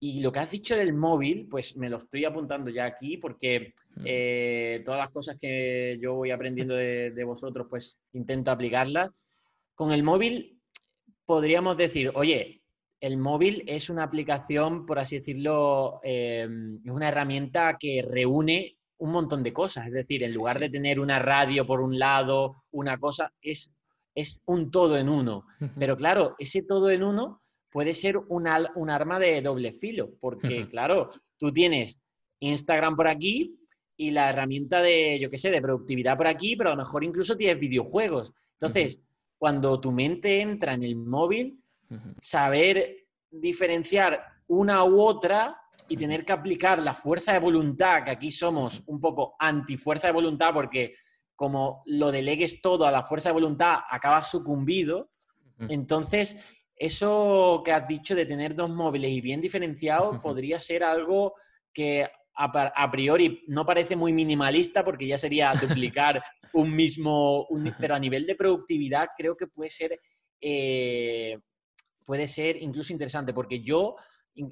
Y lo que has dicho del móvil, pues me lo estoy apuntando ya aquí porque mm. eh, todas las cosas que yo voy aprendiendo de, vosotros, pues intento aplicarlas. Con el móvil podríamos decir, oye, el móvil es una aplicación, por así decirlo, em, es una herramienta que reúne un montón de cosas. Es decir, en lugar de tener una radio por un lado, una cosa, es, es un todo en uno. Pero claro, ese todo en uno puede ser un, arma de doble filo, porque claro, tú tienes Instagram por aquí y la herramienta de, yo qué sé, de productividad por aquí, pero a lo mejor incluso tienes videojuegos. Entonces, cuando tu mente entra en el móvil, saber diferenciar una u otra y tener que aplicar la fuerza de voluntad, que aquí somos un poco anti-fuerza de voluntad, porque como lo delegues todo a la fuerza de voluntad, acabas sucumbido. Entonces, eso que has dicho de tener dos móviles y bien diferenciados podría ser algo que a, priori no parece muy minimalista porque ya sería duplicar un mismo, pero a nivel de productividad creo que puede ser, eh, puede ser incluso interesante porque yo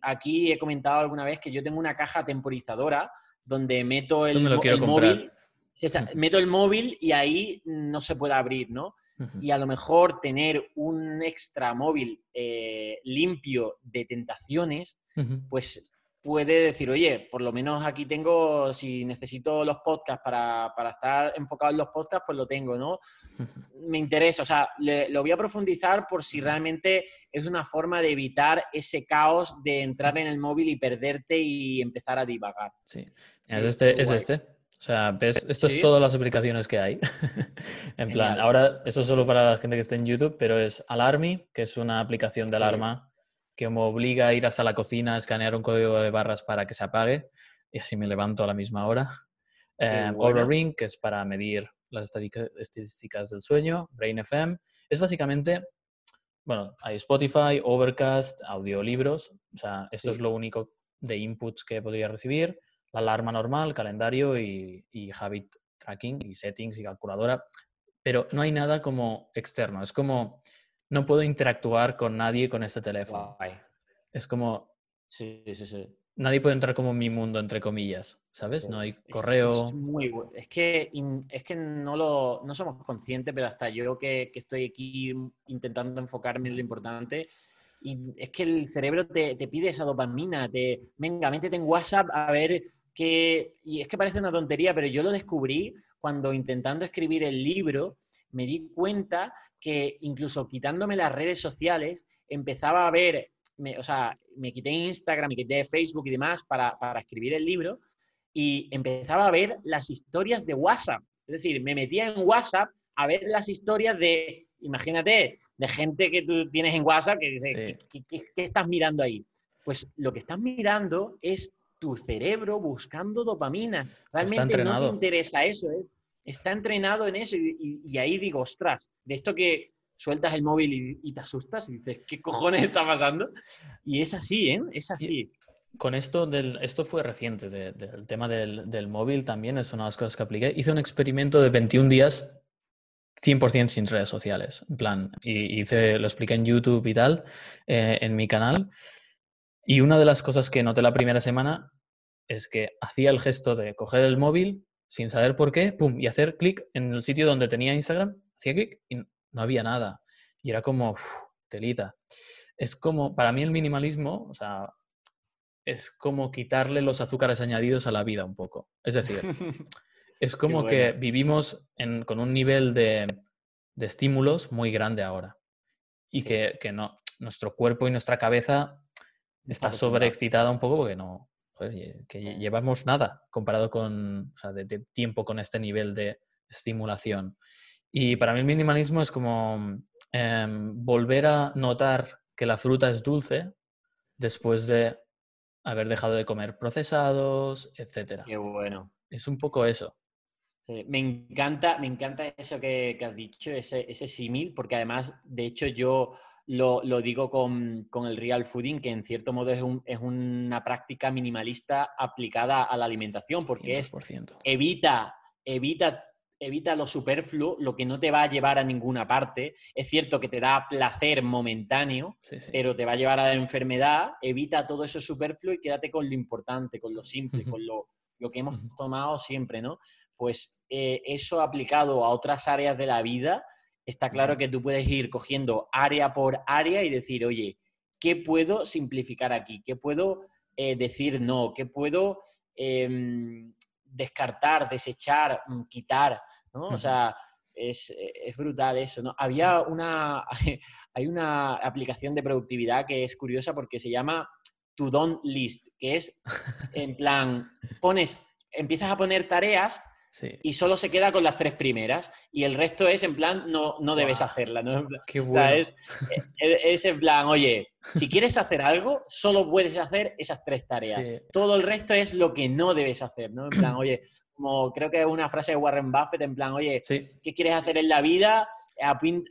aquí he comentado alguna vez que yo tengo una caja temporizadora donde meto el, móvil, meto el móvil y ahí no se puede abrir, ¿no? Y a lo mejor tener un extra móvil eh, limpio de tentaciones, pues puede decir, oye, por lo menos aquí tengo, si necesito los podcasts para, estar enfocado en los podcasts, pues lo tengo, ¿no? Me interesa, o sea, lo voy a profundizar por si realmente es una forma de evitar ese caos de entrar en el móvil y perderte y empezar a divagar. Sí, es, este, es este. O sea, ves, esto es todas las aplicaciones que hay. en plan, ahora, eso es solo para la gente que está en YouTube, pero es Alarmy, que es una aplicación de alarma que me obliga a ir hasta la cocina a escanear un código de barras para que se apague y así me levanto a la misma hora. Eh, Ring, que es para medir las estadísticas del sueño. Brain FM. Es básicamente, bueno, hay Spotify, Overcast, audiolibros. O sea, esto es lo único de inputs que podría recibir. La alarma normal, calendario y, habit tracking y settings y calculadora. Pero no hay nada como externo. Es como, no puedo interactuar con nadie con este teléfono. Es como... Sí, sí, sí nadie puede entrar como en mi mundo, entre comillas, ¿sabes? No hay correo. Es, muy Es que, es que no, lo, no somos conscientes, pero hasta yo que, que, estoy aquí intentando enfocarme en lo importante, y es que el cerebro te, te pide esa dopamina, te, venga, métete en WhatsApp a ver qué... Y es que parece una tontería, pero yo lo descubrí cuando intentando escribir el libro, me di cuenta que incluso quitándome las redes sociales, empezaba a ver me, o sea, me quité Instagram, me quité Facebook y demás para, escribir el libro y empezaba a ver las historias de WhatsApp. Es decir, me metía en WhatsApp a ver las historias de, imagínate, de gente que tú tienes en WhatsApp que dice, ¿qué, estás mirando ahí? Pues lo que estás mirando es tu cerebro buscando dopamina. Realmente no te interesa eso, ¿eh? está entrenado en eso y, y, ahí digo, ostras, de esto que sueltas el móvil y, te asustas y dices, ¿qué cojones está pasando? Y es así, ¿eh? Es así. con esto, del, esto fue reciente, del tema del, móvil también, es una de las cosas que apliqué. Hice un experimento de 21 días 100% sin redes sociales, en plan, y hice, lo expliqué en YouTube y tal, eh, en mi canal. Y una de las cosas que noté la primera semana es que hacía el gesto de coger el móvil sin saber por qué, pum, y hacer clic en el sitio donde tenía Instagram, hacía clic y no había nada. Y era como, telita. Es como, para mí el minimalismo, o sea, es como quitarle los azúcares añadidos a la vida un poco. Es decir, es como que vivimos con un nivel de, estímulos muy grande ahora. Y que, no, nuestro cuerpo y nuestra cabeza está sobreexcitada un poco porque no, que llevamos nada comparado con, o sea, de, tiempo con este nivel de estimulación. Y para mí el minimalismo es como em, volver a notar que la fruta es dulce después de haber dejado de comer procesados, etc. Qué bueno. Es un poco eso. me encanta, me encanta eso que, has dicho, ese, ese símil, porque además, de hecho, yo lo, digo con, el real fooding, que en cierto modo es, es, una práctica minimalista aplicada a la alimentación, porque es evita, evita evita lo superfluo, lo que no te va a llevar a ninguna parte. Es cierto que te da placer momentáneo, pero te va a llevar a la enfermedad. Evita todo eso superfluo y quédate con lo importante, con lo simple, con lo, que hemos tomado siempre, ¿no? Pues eh, eso aplicado a otras áreas de la vida, está claro que tú puedes ir cogiendo área por área y decir, oye, ¿qué puedo simplificar aquí? ¿Qué puedo eh, decir no? ¿Qué puedo em, descartar, desechar, mm, quitar? ¿no? O sea, es, brutal eso, ¿no? Había una, hay una aplicación de productividad que es curiosa porque se llama To Don't List, que es en plan, pones, empiezas a poner tareas y solo se queda con las tres primeras y el resto es en plan, no, no debes hacerla, ¿no? Qué bueno. es, es, en plan, oye, si quieres hacer algo, solo puedes hacer esas tres tareas. Todo el resto es lo que no debes hacer, ¿no? En plan, oye, como creo que es una frase de Warren Buffett, en plan, oye, ¿qué quieres hacer en la vida?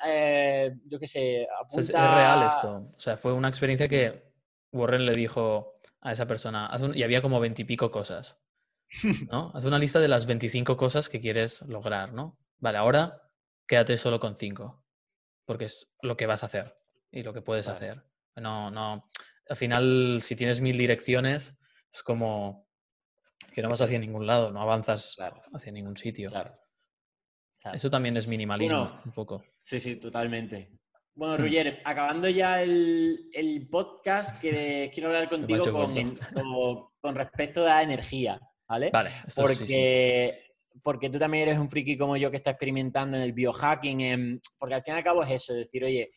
Eh, yo qué sé, apunta... es, real esto. O sea, fue una experiencia que Warren le dijo a esa persona, y había como veintipico cosas, ¿no? Haz una lista de las 25 cosas que quieres lograr, ¿no? Vale, ahora quédate solo con cinco, porque es lo que vas a hacer y lo que puedes hacer. No, no, al final, si tienes mil direcciones, es como que no vas hacia ningún lado, no avanzas hacia ningún sitio. Claro. Eso también es minimalismo, un poco. Sí, sí, totalmente. Bueno, mm. Roger, acabando ya el, podcast, que quiero hablar contigo con, respecto a la energía, ¿vale? Vale, porque, porque tú también eres un friki como yo que está experimentando en el biohacking, porque al fin y al cabo es eso, decir, oye,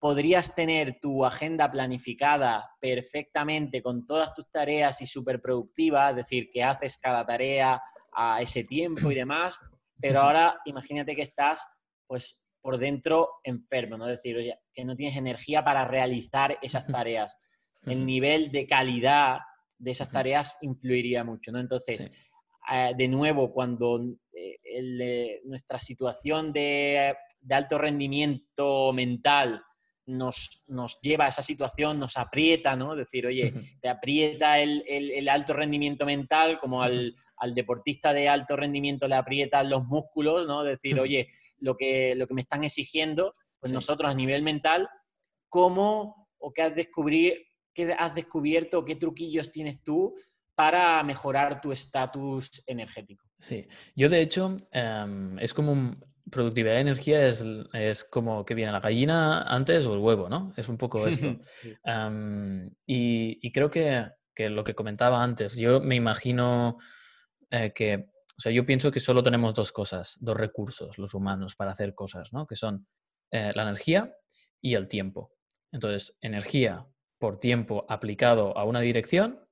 podrías tener tu agenda planificada perfectamente con todas tus tareas y súper productiva, es decir, que haces cada tarea a, ese tiempo y demás, pero ahora imagínate que estás pues por dentro enfermo, ¿no? Es decir, oye, que no tienes energía para realizar esas tareas. El nivel de calidad de esas tareas influiría mucho, ¿no? Entonces, eh, de nuevo, cuando eh, nuestra situación de, alto rendimiento mental nos, nos, lleva a esa situación, nos aprieta, ¿no? Decir, oye, te aprieta el, alto rendimiento mental como al, deportista de alto rendimiento le aprietan los músculos, ¿no? Decir, oye, lo que, lo que me están exigiendo, pues nosotros a nivel mental, ¿cómo o qué has, descubrir, qué has descubierto, qué truquillos tienes tú para mejorar tu estatus energético. Sí, yo de hecho em, es como productividad de energía es, como que viene la gallina antes o el huevo, ¿no? Es un poco esto. Em, y, creo que, lo que comentaba antes, yo me imagino eh, que, o sea, yo pienso que solo tenemos dos cosas, dos recursos los humanos para hacer cosas, ¿no? Que son eh, la energía y el tiempo. Entonces, energía por tiempo aplicado a una dirección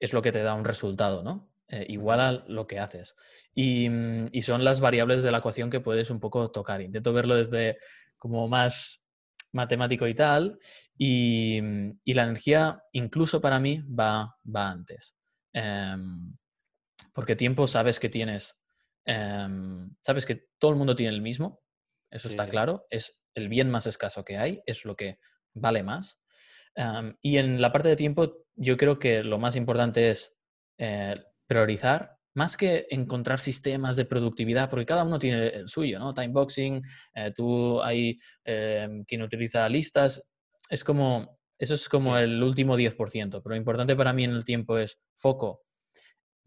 es lo que te da un resultado, ¿no? Eh, igual a lo que haces. Mm, y, son las variables de la ecuación que puedes un poco tocar. Intento verlo desde como más matemático y tal. Y, mm, la energía, incluso para mí, va, va antes. Em, porque tiempo sabes que tienes, em, sabes que todo el mundo tiene el mismo, eso está claro, es el bien más escaso que hay, es lo que vale más y en la parte de tiempo, yo creo que lo más importante es eh, priorizar, más que encontrar sistemas de productividad, porque cada uno tiene el suyo, ¿no? Timeboxing, eh, tú hay em, quien utiliza listas, es como, eso es como el último 10%, pero lo importante para mí en el tiempo es foco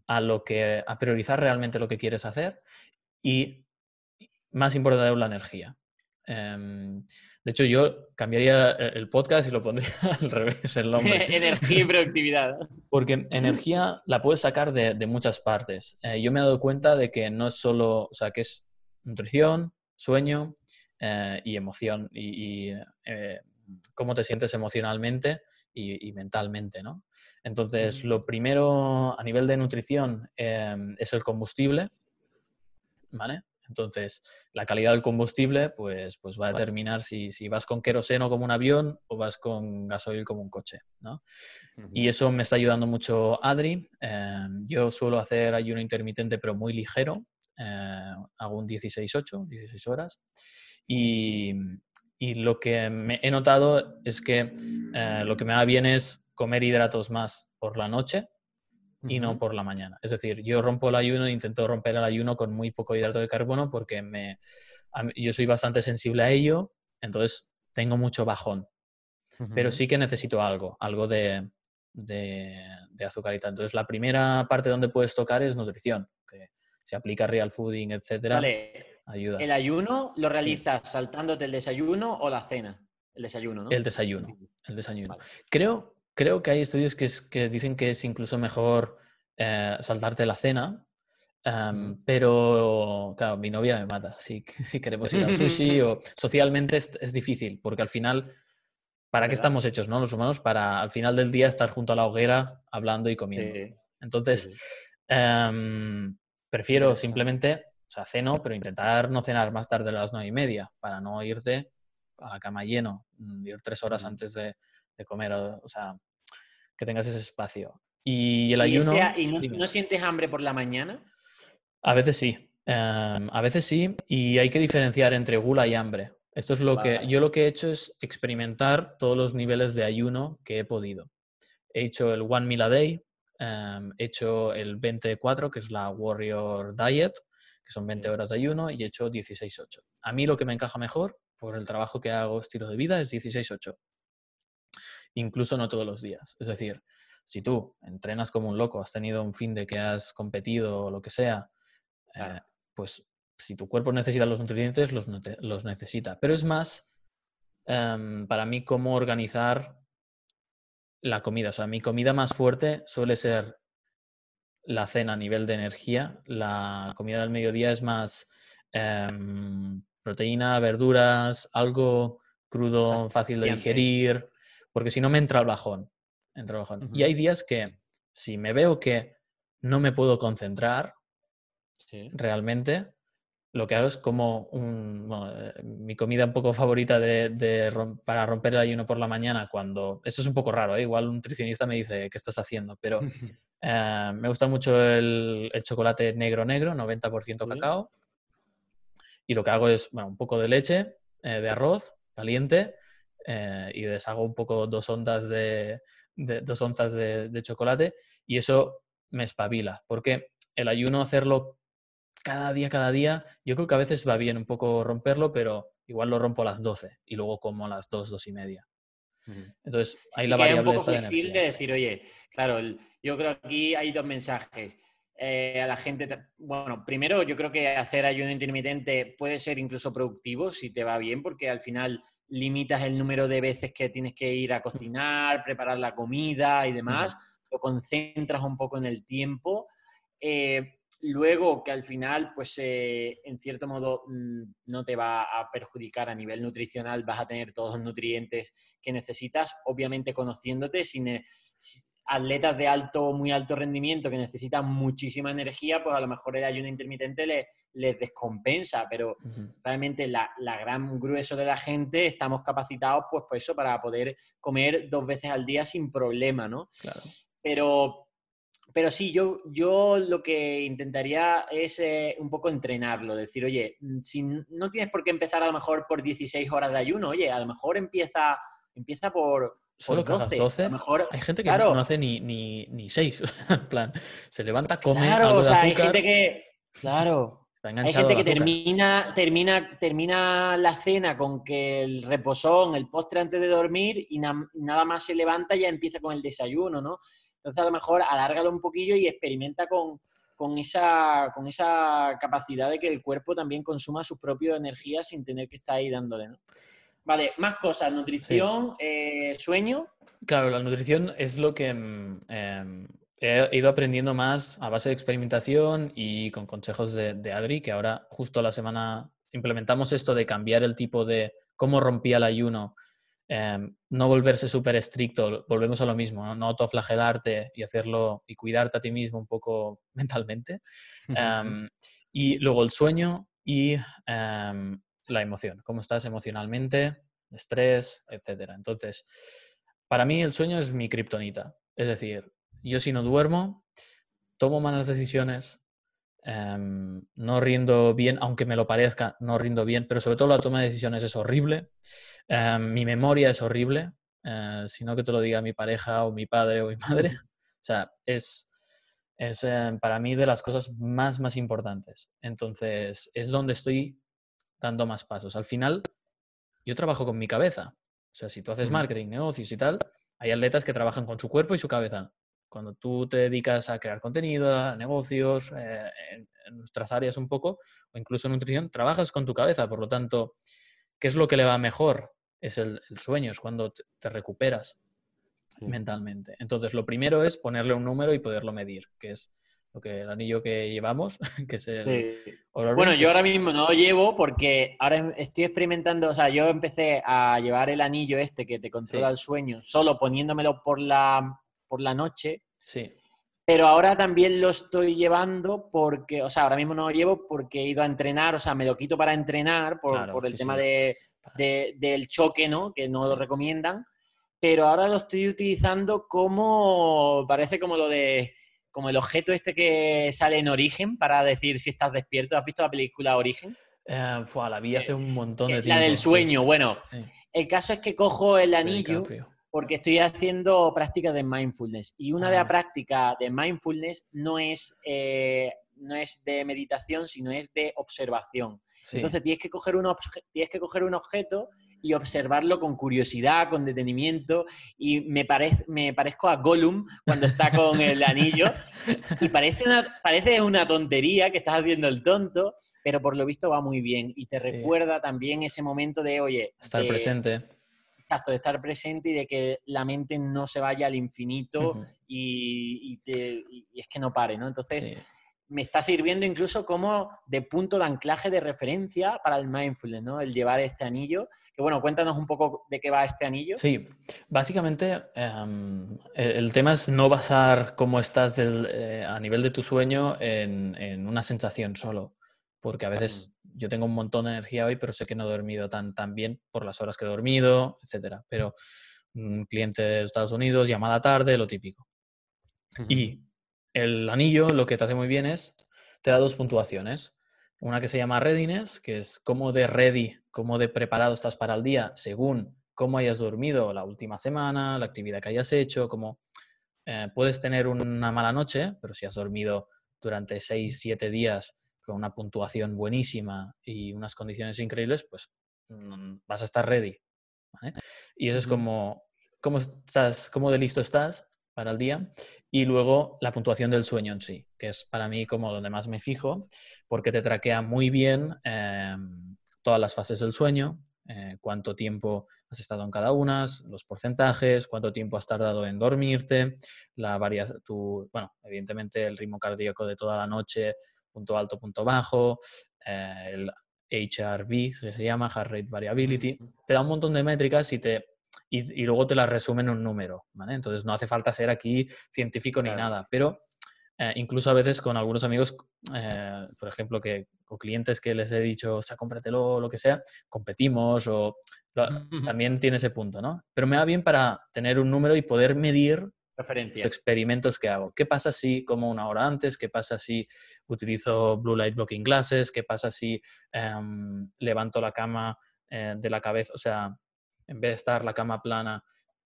a lo que, a priorizar realmente lo que quieres hacer y más importante aún la energía. Em, de hecho, yo cambiaría e, el podcast y lo pondría al revés el nombre. energía y productividad. Porque energía la puedes sacar de, muchas partes. Eh, yo me he dado cuenta de que no es solo, o sea, que es nutrición, sueño eh, y emoción y, eh, cómo te sientes emocionalmente y, mentalmente, ¿no? Entonces, lo primero a nivel de nutrición em, es el combustible, ¿vale? Entonces, la calidad del combustible pues, pues va a determinar si, vas con queroseno como un avión o vas con gasoil como un coche. ¿no? Y eso me está ayudando mucho Adri. Em, yo suelo hacer ayuno intermitente pero muy ligero. Eh, hago un 16-8, 16 horas. Y, lo que me he notado es que eh, lo que me va bien es comer hidratos más por la noche y no por la mañana. Es decir, yo rompo el ayuno, intento romper el ayuno con muy poco hidrato de carbono porque me, yo soy bastante sensible a ello, entonces tengo mucho bajón. Pero sí que necesito algo, algo de, de, de azucarita. Entonces, la primera parte donde puedes tocar es nutrición, que se aplica real fooding, etcétera. Ayuda. ¿El ayuno lo realizas saltándote el desayuno o la cena? El desayuno, ¿no? El desayuno. El desayuno. Creo, creo que hay estudios que, dicen que es incluso mejor eh, saltarte la cena, em, pero claro, mi novia me mata. Si, si queremos ir al sushi o socialmente es, difícil, porque al final, ¿para qué estamos hechos, no? Los humanos, para al final del día estar junto a la hoguera hablando y comiendo. Entonces, em, prefiero simplemente, o sea, ceno, pero intentar no cenar más tarde a las nueve y media para no irte a la cama lleno, mm, ir tres horas antes de, de comer, o, sea, que tengas ese espacio. Y el ayuno... ¿Y no, sientes hambre por la mañana? A veces sí, em, a veces sí, y hay que diferenciar entre gula y hambre. Esto es lo que yo lo que he hecho es experimentar todos los niveles de ayuno que he podido. He hecho el One Meal a Day, em, he hecho el 24, que es la Warrior Diet, que son 20 horas de ayuno, y he hecho 16-8. A mí lo que me encaja mejor, por el trabajo que hago estilo de vida, es 16-8 incluso no todos los días. Es decir, si tú entrenas como un loco, has tenido un fin de que has competido o lo que sea, eh, pues si tu cuerpo necesita los nutrientes, los, los necesita. Pero es más em, para mí cómo organizar la comida. O sea, mi comida más fuerte suele ser la cena a nivel de energía. La comida del mediodía es más em, proteína, verduras, algo crudo, fácil de digerir porque si no me entra el bajón. Entra bajón. Y hay días que si me veo que no me puedo concentrar, realmente, lo que hago es como un, eh, mi comida un poco favorita de, para romper el ayuno por la mañana cuando, esto es un poco raro, ¿eh? igual un nutricionista me dice qué estás haciendo, pero eh, me gusta mucho el, chocolate negro negro, 90% cacao, y lo que hago es, bueno, un poco de leche, de arroz caliente, y deshago un poco dos ondas de, dos onzas de, de chocolate, y eso me espabila, porque el ayuno hacerlo cada día, cada día, yo creo que a veces va bien un poco romperlo, pero igual lo rompo a las 12 y luego como a las 2, 2 y media. Entonces, hay la variable un poco flexible de decir, oye, claro, yo creo que aquí hay dos mensajes. Eh, a la gente, bueno, primero yo creo que hacer ayuno intermitente puede ser incluso productivo si te va bien, porque al final limitas el número de veces que tienes que ir a cocinar, preparar la comida y demás, lo concentras un poco en el tiempo. Eh, luego que al final, pues eh, en cierto modo mm, no te va a perjudicar a nivel nutricional, vas a tener todos los nutrientes que necesitas, obviamente conociéndote, sin, eh, atletas de alto, muy alto rendimiento que necesitan muchísima energía, pues a lo mejor el ayuno intermitente les, les descompensa, pero realmente la, la, gran grueso de la gente estamos capacitados pues por eso, para poder comer dos veces al día sin problema, ¿no? Claro. Pero pero sí, yo, yo lo que intentaría es eh, un poco entrenarlo, decir, oye, mm, si no tienes por qué empezar a lo mejor por 16 horas de ayuno, oye, a lo mejor empieza, empieza por, Solo por 12. 12. A lo mejor, hay gente que no hace ni, ni, ni 6. en plan, se levanta, come claro, algo o sea, hay gente que... Claro. Hay gente que termina, termina, termina la cena con que el reposón, el postre antes de dormir y nada más se levanta y ya empieza con el desayuno, ¿no? Entonces, a lo mejor alárgalo un poquillo y experimenta con, esa, con esa capacidad de que el cuerpo también consuma sus propias energías sin tener que estar ahí dándole, ¿no? Vale, más cosas, nutrición, eh, sueño. Claro, la nutrición es lo que mm, em, he ido aprendiendo más a base de experimentación y con consejos de, de, Adri, que ahora justo la semana implementamos esto de cambiar el tipo de cómo rompía el ayuno Em, no volverse súper estricto, volvemos a lo mismo, ¿no? no autoflagelarte y hacerlo y cuidarte a ti mismo un poco mentalmente. Em, y luego el sueño y em, la emoción, cómo estás emocionalmente, estrés, etc. Entonces, para mí el sueño es mi kriptonita. Es decir, yo si no duermo, tomo malas decisiones, no rindo bien, aunque me lo parezca, no rindo bien, pero sobre todo la toma de decisiones es horrible. Em, mi memoria es horrible, eh, sino que te lo diga mi pareja o mi padre o mi madre. O sea, es, es em, para mí de las cosas más, más importantes. Entonces, es donde estoy dando más pasos. Al final, yo trabajo con mi cabeza. O sea, si tú haces marketing, negocios y tal, hay atletas que trabajan con su cuerpo y su cabeza. Cuando tú te dedicas a crear contenido, a negocios, eh, en, nuestras áreas un poco, o incluso en nutrición, trabajas con tu cabeza. Por lo tanto, ¿qué es lo que le va mejor? Es el, sueño, es cuando te, recuperas mentalmente. Entonces, lo primero es ponerle un número y poderlo medir, que es lo que el anillo que llevamos, que es el... Bueno, yo ahora mismo no lo llevo porque ahora estoy experimentando, o sea, yo empecé a llevar el anillo este que te controla el sueño, solo poniéndomelo por la, por la noche. Sí. Pero ahora también lo estoy llevando porque, o sea, ahora mismo no lo llevo porque he ido a entrenar, o sea, me lo quito para entrenar por, el tema De, del choque, ¿no? Que no lo recomiendan. Pero ahora lo estoy utilizando como, parece como lo de, como el objeto este que sale en Origen para decir si estás despierto. ¿Has visto la película Origen? Eh, la vi hace un montón de tiempo. La del sueño, bueno. El caso es que cojo el anillo porque estoy haciendo prácticas de mindfulness y una de las ah. prácticas de mindfulness no es, eh, no es de meditación, sino es de observación. Entonces tienes que, coger un tienes que coger un objeto y observarlo con curiosidad, con detenimiento. Y me, parece, me parezco a Gollum cuando está con el anillo. Y parece una, parece una tontería que estás haciendo el tonto, pero por lo visto va muy bien. Y te recuerda también ese momento de, oye... Estar presente de estar presente y de que la mente no se vaya al infinito y, es que no pare, ¿no? Entonces, me está sirviendo incluso como de punto de anclaje de referencia para el mindfulness, ¿no? El llevar este anillo. Que bueno, cuéntanos un poco de qué va este anillo. Sí, básicamente em, el, tema es no basar cómo estás eh, a nivel de tu sueño en, una sensación solo. Porque a veces mm. yo tengo un montón de energía hoy, pero sé que no he dormido tan, tan bien por las horas que he dormido, etcétera. Pero un cliente de Estados Unidos, llamada tarde, lo típico. Y el anillo lo que te hace muy bien es, te da dos puntuaciones. Una que se llama readiness, que es cómo de ready, cómo de preparado estás para el día, según cómo hayas dormido la última semana, la actividad que hayas hecho, como eh, puedes tener una mala noche, pero si has dormido durante 6, 7 días con una puntuación buenísima y unas condiciones increíbles, pues mm, vas a estar ready. Y eso es como, cómo estás, cómo de listo estás para el día. Y luego la puntuación del sueño en sí, que es para mí como donde más me fijo, porque te traquea muy bien em, todas las fases del sueño, eh, cuánto tiempo has estado en cada una, los porcentajes, cuánto tiempo has tardado en dormirte, la tu, bueno, evidentemente el ritmo cardíaco de toda la noche, punto alto, punto bajo, eh, el HRV, que se llama, Heart Rate Variability, te da un montón de métricas y te y, luego te las resumen en un número, ¿vale? Entonces no hace falta ser aquí científico ni nada, pero eh, incluso a veces con algunos amigos, eh, por ejemplo, que, o clientes que les he dicho, o sea, cómpratelo o lo que sea, competimos o también tiene ese punto, ¿no? Pero me va bien para tener un número y poder medir los experimentos que hago. ¿Qué pasa si como una hora antes? ¿Qué pasa si utilizo blue light blocking glasses? ¿Qué pasa si em, levanto la cama eh, de la cabeza? O sea, en vez de estar la cama plana,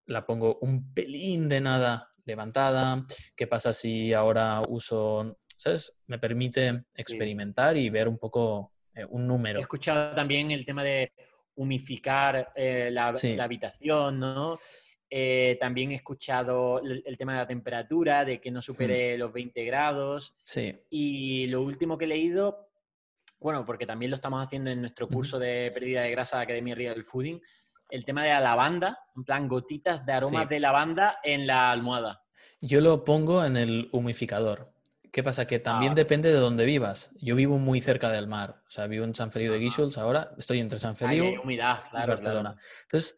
la pongo un pelín de nada levantada. ¿Qué pasa si ahora uso, ¿sabes? Me permite experimentar y ver un poco eh, un número. He escuchado también el tema de humificar eh, la, habitación, ¿no? Eh, también he escuchado el, tema de la temperatura, de que no supere los 20 grados. Sí. Y lo último que he leído, bueno, porque también lo estamos haciendo en nuestro curso de pérdida de grasa de Academia Real Fooding, el tema de la lavanda, en plan gotitas de aromas de lavanda en la almohada. Yo lo pongo en el humificador. ¿Qué pasa? Que también ah. depende de dónde vivas. Yo vivo muy cerca del mar. O sea, vivo en San Feliu de Guíxols ahora. Estoy entre San Feliu y Barcelona. Entonces,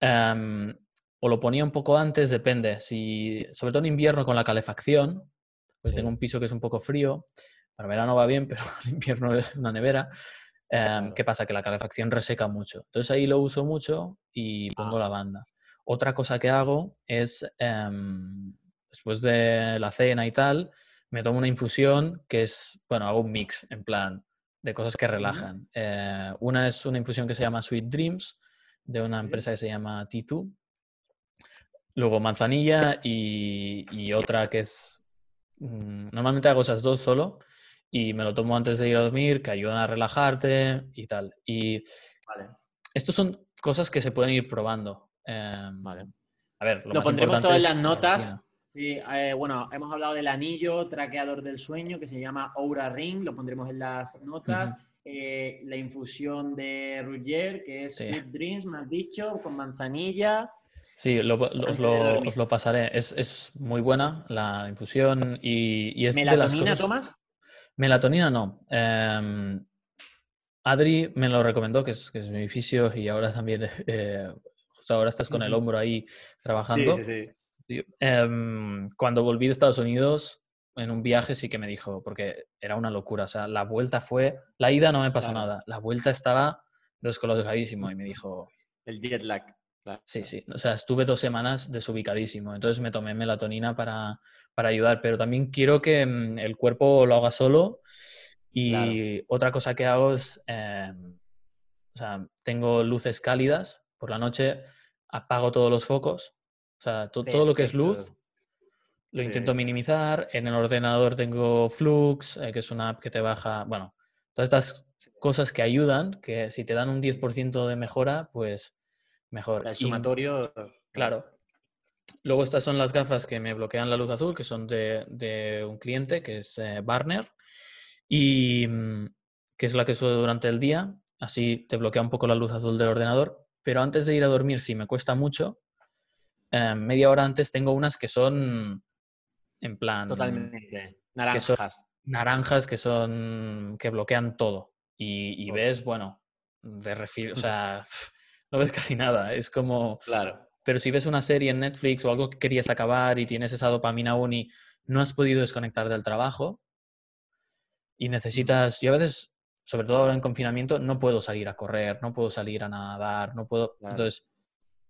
em, o lo ponía un poco antes, depende. Si, sobre todo en invierno con la calefacción, pues tengo un piso que es un poco frío. Para verano va bien, pero en invierno es una nevera. Em, ¿Qué pasa? Que la calefacción reseca mucho. Entonces ahí lo uso mucho y pongo la ah. banda. Otra cosa que hago es, em, después de la cena y tal, me tomo una infusión que es, bueno, hago un mix en plan de cosas que relajan. Eh, una es una infusión que se llama Sweet Dreams, de una empresa que se llama T2. Luego manzanilla y, y otra que es... Mm, normalmente hago esas dos solo, y me lo tomo antes de ir a dormir, que ayudan a relajarte y tal. Y vale. estos son cosas que se pueden ir probando. Em, vale. A ver, lo, lo pondremos todas las notas. Sí, eh, bueno, hemos hablado del anillo traqueador del sueño que se llama Aura Ring, lo pondremos en las notas. Eh, la infusión de Ruggier, que es Sweet Dreams, me has dicho, con manzanilla. Sí, os, lo, pasaré. Es, muy buena la infusión y, y es de las cosas... tomas? Melatonina no. Em, Adri me lo recomendó, que es, que es mi edificio y ahora también, eh, justo ahora estás con el hombro ahí trabajando. Sí, sí, sí. Em, cuando volví de Estados Unidos, en un viaje sí que me dijo, porque era una locura, o sea, la vuelta fue, la ida no me pasó nada, la vuelta estaba descolocadísimo y me dijo... El jet lag. Sí, sí. O sea, estuve dos semanas desubicadísimo. Entonces me tomé melatonina para, ayudar. Pero también quiero que mm, el cuerpo lo haga solo. Y otra cosa que hago es, em, o sea, tengo luces cálidas. Por la noche apago todos los focos. O sea, todo lo que es luz lo intento minimizar. En el ordenador tengo Flux, eh, que es una app que te baja, bueno, todas estas cosas que ayudan, que si te dan un 10% de mejora, pues mejor. El sumatorio. claro. Luego estas son las gafas que me bloquean la luz azul, que son de, un cliente, que es eh, Barner, y mm, que es la que uso durante el día. Así te bloquea un poco la luz azul del ordenador. Pero antes de ir a dormir, si me cuesta mucho, eh, media hora antes tengo unas que son en plan... Totalmente. Naranjas. naranjas que son que bloquean todo. Y, ves, bueno, de refil, o sea, no ves casi nada. Es como. Claro. Pero si ves una serie en Netflix o algo que querías acabar y tienes esa dopamina aún y no has podido desconectar del trabajo y necesitas. Yo a veces, sobre todo ahora en confinamiento, no puedo salir a correr, no puedo salir a nadar, no puedo. Entonces,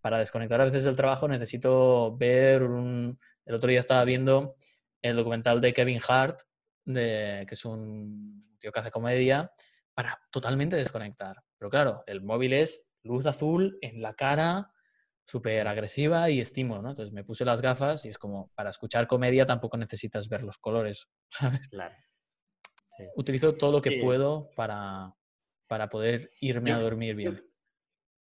para desconectar a veces del trabajo necesito ver un... El otro día estaba viendo el documental de Kevin Hart, de... que es un tío que hace comedia, para totalmente desconectar. Pero claro, el móvil es luz azul en la cara, súper agresiva y estímulo, ¿no? Entonces me puse las gafas y es como, para escuchar comedia tampoco necesitas ver los colores, ¿sabes? Claro. Utilizo todo lo que puedo para, para poder irme a dormir bien.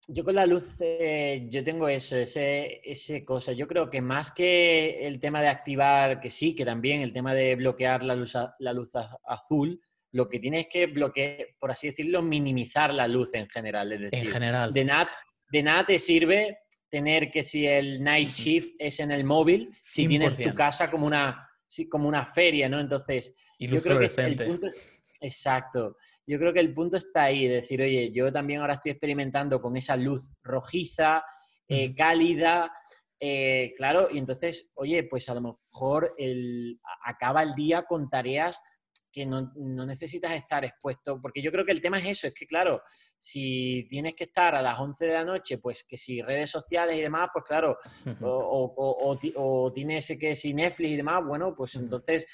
Yo con la luz, eh, yo tengo eso, ese, ese cosa. Yo creo que más que el tema de activar, que sí, que también el tema de bloquear la luz, la luz azul, lo que tienes que bloquear, por así decirlo, minimizar la luz en general. Es decir, en general. De nada, de nada te sirve tener que si el night shift es en el móvil, si tienes tu casa como una, como una feria, ¿no? Entonces, y yo creo que el punto, exacto. Yo creo que el punto está ahí, de decir, oye, yo también ahora estoy experimentando con esa luz rojiza, eh, cálida, eh, claro, y entonces, oye, pues a lo mejor el, acaba el día con tareas que no, necesitas estar expuesto, porque yo creo que el tema es eso, es que claro, si tienes que estar a las 11 de la noche, pues que si redes sociales y demás, pues claro, o, tienes que si Netflix y demás, bueno, pues entonces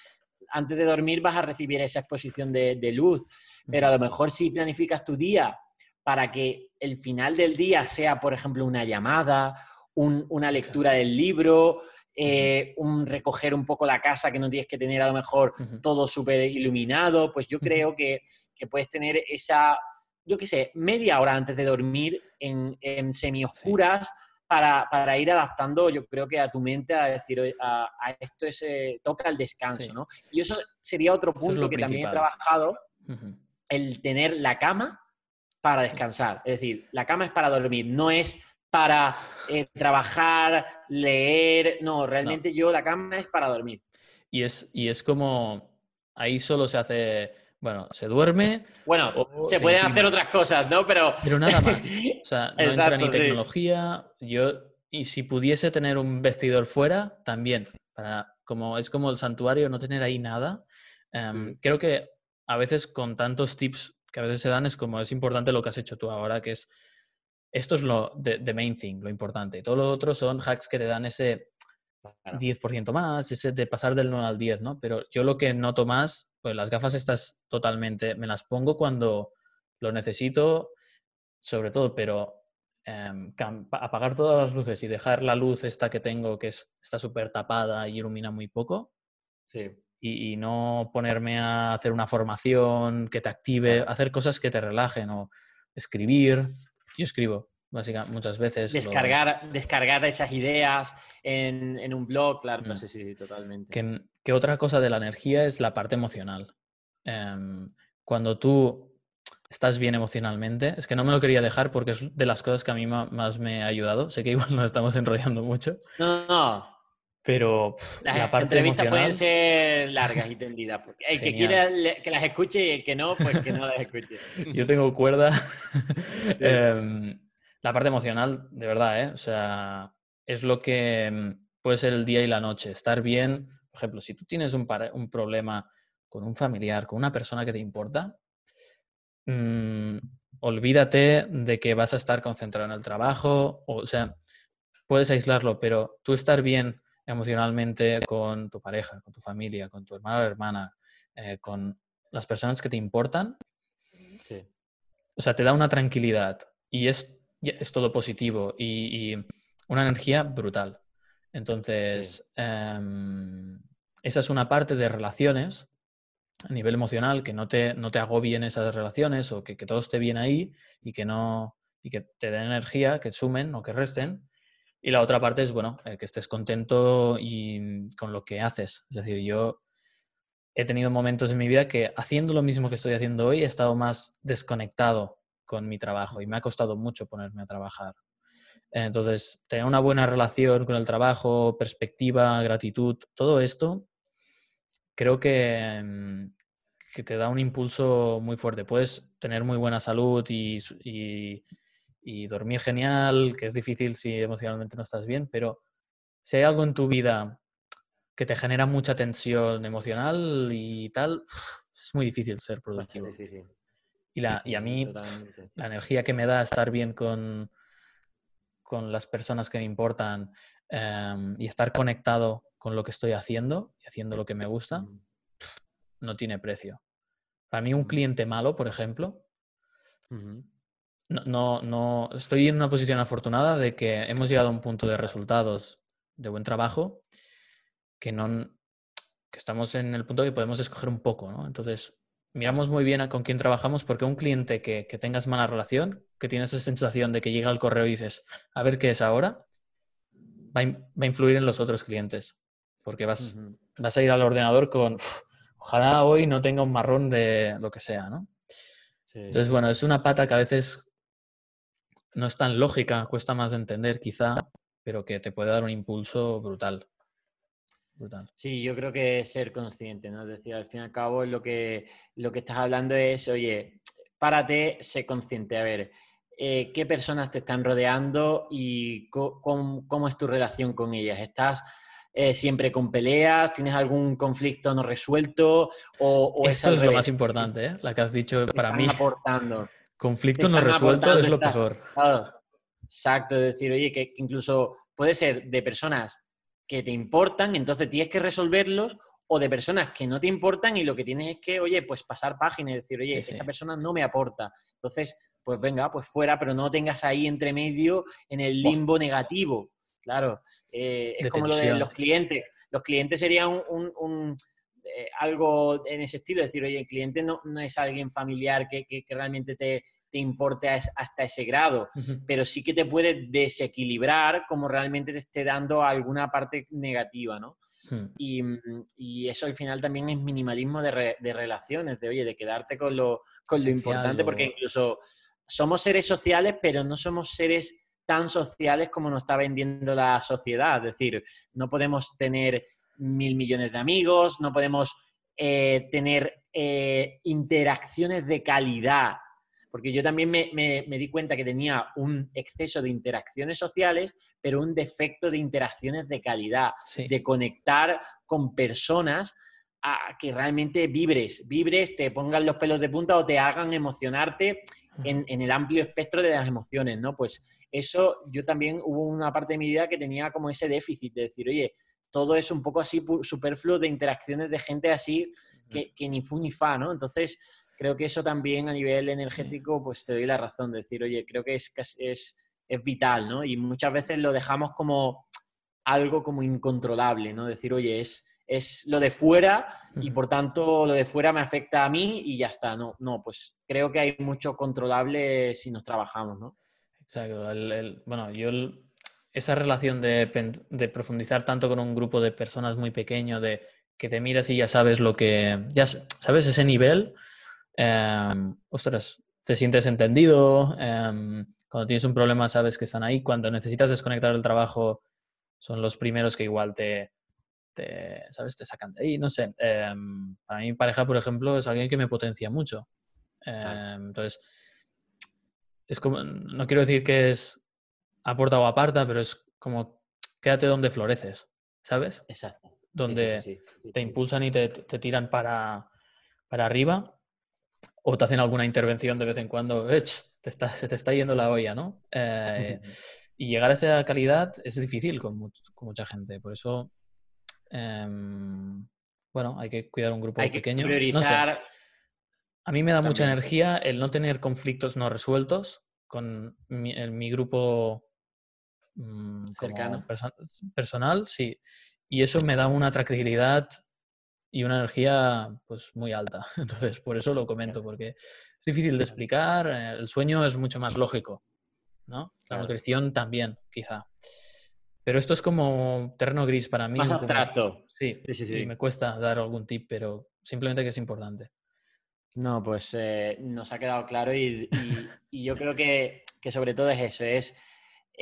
antes de dormir vas a recibir esa exposición de, luz, pero a lo mejor si planificas tu día para que el final del día sea, por ejemplo, una llamada, una lectura del libro, eh, un recoger un poco la casa que no tienes que tener a lo mejor todo súper iluminado, pues yo creo que, puedes tener esa, yo qué sé, media hora antes de dormir en, en semi-oscuras para, ir adaptando, yo creo que a tu mente a decir, a, esto es, toca el descanso, ¿no? Y eso sería otro punto que también he trabajado, el tener la cama para descansar. Es decir, la cama es para dormir, no es para eh, trabajar, leer, no, realmente yo la cama es para dormir. Y es, y es como, ahí solo se hace bueno, se duerme. Bueno, se, pueden hacer otras cosas, ¿no? Pero, Pero nada más. O sea, no entra ni tecnología. Yo, y si pudiese tener un vestidor fuera, también. Para, como, es como el santuario, no tener ahí nada. Em, mm. Creo que a veces con tantos tips que a veces se dan es como es importante lo que has hecho tú ahora, que es esto es lo de, main thing, lo importante. Todo lo otro son hacks que te dan ese 10% más, ese de pasar del 9 al 10, ¿no? Pero yo lo que noto más pues las gafas estas totalmente, me las pongo cuando lo necesito, sobre todo, pero em, apagar todas las luces y dejar la luz esta que tengo, que es, está súper tapada y ilumina muy poco. Sí. Y, no ponerme a hacer una formación que te active, hacer cosas que te relajen o escribir. Yo escribo, básicamente, muchas veces. Descargar, descargar esas ideas en, un blog, claro, no mm. sé si totalmente. Que, otra cosa de la energía es la parte emocional. Em, cuando tú estás bien emocionalmente, es que no me lo quería dejar porque es de las cosas que a mí más me ha ayudado. Sé que igual nos estamos enrollando mucho. No, no. Pero las la parte entrevistas pueden ser largas y tendidas. Porque el que quiera que las escuche y el que no, pues que no las escuche. Yo tengo cuerda. Em, la parte emocional, de verdad, ¿eh? O sea, es lo que mm, puede ser el día y la noche. Estar bien, por ejemplo, si tú tienes un, un problema con un familiar, con una persona que te importa, mm, olvídate de que vas a estar concentrado en el trabajo, o, sea, puedes aislarlo, pero tú estar bien emocionalmente con tu pareja, con tu familia, con tu hermano o hermana, eh, con las personas que te importan, o sea, te da una tranquilidad y es es todo positivo y, una energía brutal. Entonces, em, esa es una parte de relaciones a nivel emocional, que no te, no te agobien esas relaciones o que, todo esté bien ahí y que no y que te den energía, que sumen o que resten. Y la otra parte es, bueno, eh, que estés contento y con lo que haces. Es decir, yo he tenido momentos en mi vida que haciendo lo mismo que estoy haciendo hoy he estado más desconectado con mi trabajo y me ha costado mucho ponerme a trabajar. Entonces, tener una buena relación con el trabajo, perspectiva, gratitud, todo esto, creo que, mm, que te da un impulso muy fuerte. Puedes tener muy buena salud y, y, dormir genial, que es difícil si emocionalmente no estás bien, pero si hay algo en tu vida que te genera mucha tensión emocional y tal, es muy difícil ser productivo. Y, la, y a mí, la energía que me da estar bien con, con las personas que me importan em, y estar conectado con lo que estoy haciendo y haciendo lo que me gusta, no tiene precio. Para mí un cliente malo, por ejemplo, no, no, estoy en una posición afortunada de que hemos llegado a un punto de resultados de buen trabajo que no que estamos en el punto que podemos escoger un poco, ¿no? Entonces, miramos muy bien a con quién trabajamos porque un cliente que, tengas mala relación, que tienes esa sensación de que llega al correo y dices, a ver qué es ahora, va a, influir en los otros clientes. Porque vas, vas a ir al ordenador con, ojalá hoy no tenga un marrón de lo que sea, ¿no? Entonces, bueno, es una pata que a veces no es tan lógica, cuesta más de entender quizá, pero que te puede dar un impulso brutal. Sí, yo creo que es ser consciente, ¿no? Es decir, al fin y al cabo lo que, lo que estás hablando es, oye, párate, sé consciente, a ver, eh, qué personas te están rodeando y cómo, es tu relación con ellas. ¿Estás eh, siempre con peleas? ¿Tienes algún conflicto no resuelto? O, Esto es, lo más importante, ¿eh? la que has dicho para mí. Aportando. Conflicto no resuelto es lo peor. Exacto, es decir, oye, que incluso puede ser de personas que te importan, entonces tienes que resolverlos, o de personas que no te importan y lo que tienes es que, oye, pues pasar páginas y decir, oye, esta persona no me aporta. Entonces, pues venga, pues fuera, pero no tengas ahí entre medio en el limbo negativo. Claro, eh, es como lo de los clientes. Los clientes serían un, eh, algo en ese estilo, decir, oye, el cliente no, no es alguien familiar que, que realmente te, te importe hasta ese grado, pero sí que te puede desequilibrar como realmente te esté dando alguna parte negativa, ¿no? Hmm. Y, eso al final también es minimalismo de, relaciones, de oye, de quedarte con lo, con lo importante, porque incluso somos seres sociales, pero no somos seres tan sociales como nos está vendiendo la sociedad. Es decir, no podemos tener mil millones de amigos, no podemos eh, tener eh, interacciones de calidad. Porque yo también me, di cuenta que tenía un exceso de interacciones sociales, pero un defecto de interacciones de calidad, de conectar con personas a que realmente vibres, vibres, te pongan los pelos de punta o te hagan emocionarte en, el amplio espectro de las emociones, ¿no? Pues eso yo también hubo una parte de mi vida que tenía como ese déficit de decir, oye, todo es un poco así superfluo de interacciones de gente así que, que ni fu ni fa, ¿no? Entonces, creo que eso también a nivel energético, pues te doy la razón de decir, oye, creo que es, es, es vital, ¿no? Y muchas veces lo dejamos como algo como incontrolable, ¿no? Decir, oye, es, es lo de fuera y por tanto lo de fuera me afecta a mí y ya está. No, no, pues creo que hay mucho controlable si nos trabajamos, ¿no? Exacto. bueno, yo esa relación de, de, profundizar tanto con un grupo de personas muy pequeño, de que te miras y ya sabes lo que, ya sabes ese nivel, Em, ostras, te sientes entendido, em, cuando tienes un problema sabes que están ahí, cuando necesitas desconectar del trabajo son los primeros que igual te, ¿sabes? Te sacan de ahí, no sé. Em, para mi pareja, por ejemplo, es alguien que me potencia mucho. entonces, es como, no quiero decir que es aporta o aparta, pero es como quédate donde floreces, ¿sabes? Exacto. Donde te impulsan y te, te tiran para, para arriba o te hacen alguna intervención de vez en cuando, te se te está yendo la olla, ¿no? Eh, y llegar a esa calidad es difícil con, mucha gente, por eso, em, bueno, hay que cuidar un grupo hay pequeño. Que priorizar... A mí me da mucha energía el no tener conflictos no resueltos con mi, grupo mm, personal, sí. Y eso me da una tranquilidad y una energía pues muy alta. Entonces, por eso lo comento, porque es difícil de explicar, eh, el sueño es mucho más lógico, ¿no? La nutrición también, quizá. Pero esto es como terreno gris para mí. Más abstracto. Sí, sí, sí, me cuesta dar algún tip, pero simplemente que es importante. No, pues eh, nos ha quedado claro y, yo creo que, sobre todo es eso, es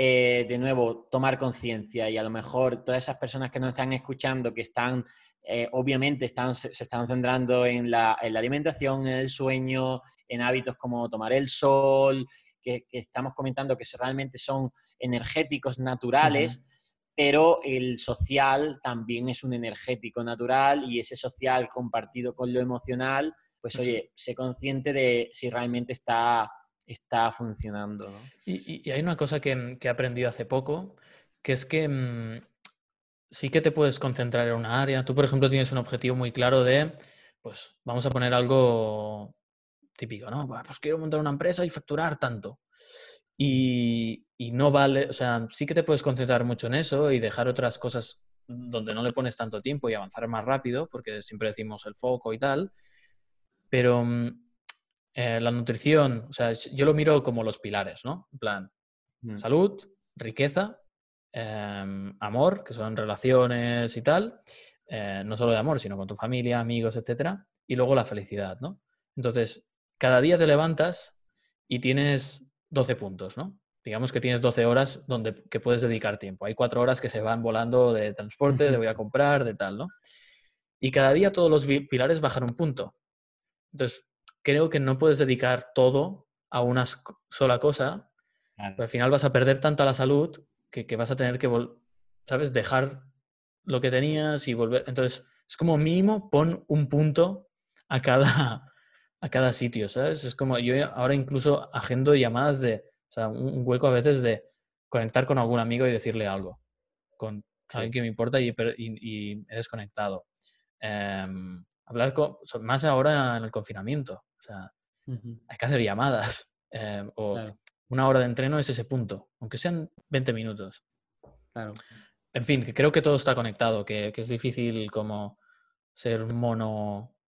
eh, de nuevo tomar conciencia. Y a lo mejor todas esas personas que nos están escuchando, que están eh, obviamente están, se están centrando en la, alimentación, en el sueño, en hábitos como tomar el sol, que, estamos comentando que realmente son energéticos naturales, pero el social también es un energético natural y ese social compartido con lo emocional, pues oye, sé consciente de si realmente está, está funcionando. Y, hay una cosa que, he aprendido hace poco, que es que mm, sí que te puedes concentrar en una área. Tú, por ejemplo, tienes un objetivo muy claro de, pues vamos a poner algo típico, ¿no? Pues quiero montar una empresa y facturar tanto. Y, no vale, o sea, sí que te puedes concentrar mucho en eso y dejar otras cosas donde no le pones tanto tiempo y avanzar más rápido, porque siempre decimos el foco y tal, pero mm, eh, la nutrición, o sea, yo lo miro como los pilares, ¿no? En plan, mm. salud, riqueza, em, amor, que son relaciones y tal, eh, no solo de amor, sino con tu familia, amigos, etcétera, y luego la felicidad, ¿no? Entonces, cada día te levantas y tienes 12 puntos, ¿no? Digamos que tienes 12 horas donde que puedes dedicar tiempo. Hay cuatro horas que se van volando de transporte, de voy a comprar, de tal, ¿no? Y cada día todos los pilares bajan un punto. Entonces, creo que no puedes dedicar todo a una sola cosa. al final vas a perder tanto la salud que, que vas a tener que, ¿sabes? Dejar lo que tenías y volver. Entonces, es como mínimo pon un punto a cada, a cada sitio, ¿sabes? Es como yo ahora incluso agendo llamadas de, o sea, un hueco a veces de conectar con algún amigo y decirle algo, con alguien que me importa y, y, he desconectado. Em, hablar con, más ahora en el confinamiento, o sea, hay que hacer llamadas em, o una hora de entreno es ese punto, aunque sean 20 minutos. Claro. En fin, que creo que todo está conectado, que, que es difícil como ser mono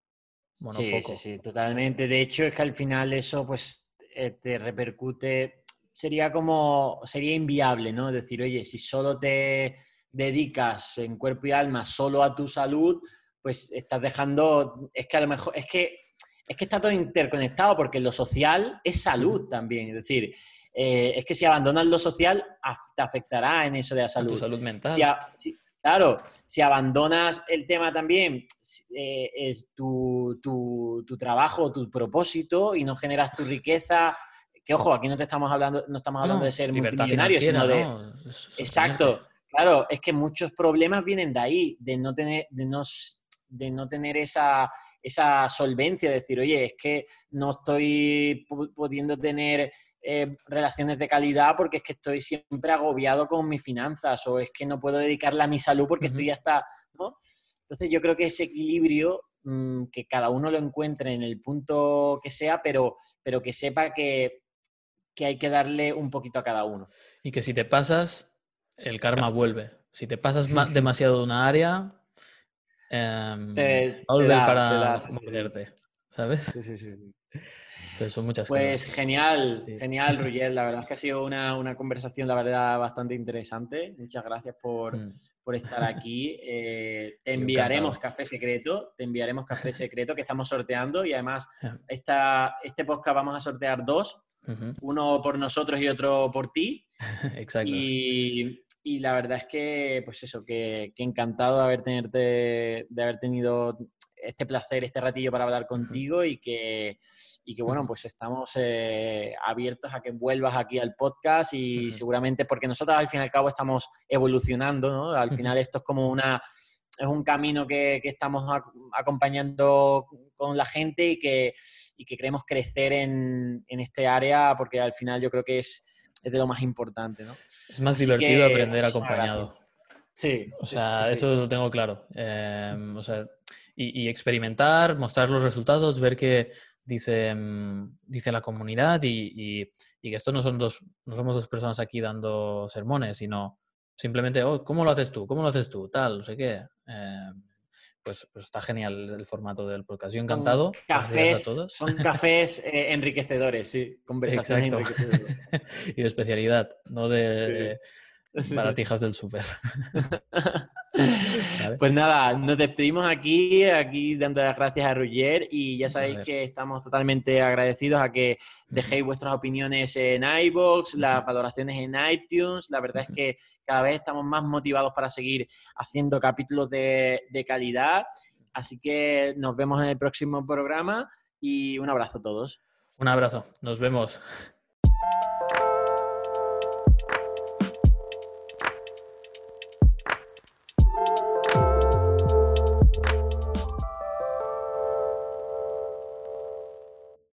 Sí, sí, sí, totalmente. De hecho, es que al final eso pues eh, te repercute, sería como, sería inviable, ¿no? Decir, oye, si solo te dedicas en cuerpo y alma solo a tu salud, pues estás dejando, es que a lo mejor, es que, es que está todo interconectado porque lo social es salud también, es decir, eh, es que si abandonas lo social, te afectará en eso de la salud. tu salud mental. Claro, si abandonas el tema también, eh, es tu, trabajo, tu propósito y no generas tu riqueza, que ojo, aquí no te estamos hablando, no estamos hablando de ser multimillonario, sino de... Exacto, claro, es que muchos problemas vienen de ahí, de no tener, de no, de no tener esa, esa solvencia, de decir, oye, es que no estoy pudiendo tener eh, relaciones de calidad porque es que estoy siempre agobiado con mis finanzas o es que no puedo dedicarla a mi salud porque estoy hasta, ¿no? Entonces yo creo que ese equilibrio, mm, que cada uno lo encuentre en el punto que sea, pero, pero que sepa que, hay que darle un poquito a cada uno. Y que si te pasas, el karma vuelve. Si te pasas demasiado de una área, eh, para morderte, ¿sabes? Sí, sí, sí son muchas pues genial, genial, Ruggier. La verdad es que ha sido una, conversación, la verdad, bastante interesante. Muchas gracias por, mm. estar aquí. Eh, te enviaremos café secreto, te enviaremos café secreto que estamos sorteando y además esta, este podcast vamos a sortear dos, uno por nosotros y otro por ti. Exacto. Y, la verdad es que, pues eso, que, encantado de haber, tenerte, de haber tenido este placer, este ratillo para hablar contigo y que y que bueno, pues estamos eh, abiertos a que vuelvas aquí al podcast y seguramente porque nosotros al fin y al cabo estamos evolucionando, ¿no? Al final esto es como una, es un camino que, estamos acompañando con la gente y que, y que queremos crecer en, en, este área porque al final yo creo que es, es de lo más importante, ¿no? Es más divertido aprender acompañado. Sí. O sea, eso lo tengo claro. Em, o sea, y, y, experimentar, mostrar los resultados, ver que dice, mm, dice la comunidad y, que esto no, son dos, no somos dos personas aquí dando sermones, sino simplemente, oh, ¿cómo lo haces tú? ¿Cómo lo haces tú? Tal, no sé qué. Eh, pues, pues, está genial el formato del podcast. Yo encantado. Son cafés, a todos. Son cafés eh, enriquecedores, sí. Conversaciones enriquecedoras. y de especialidad, no de baratijas del súper. Pues nada, nos despedimos aquí, aquí dando las gracias a Roger y ya sabéis que estamos totalmente agradecidos a que dejéis vuestras opiniones en iBox, las valoraciones en iTunes. La verdad es que cada vez estamos más motivados para seguir haciendo capítulos de, de calidad. Así que nos vemos en el próximo programa y un abrazo a todos. Un abrazo, nos vemos.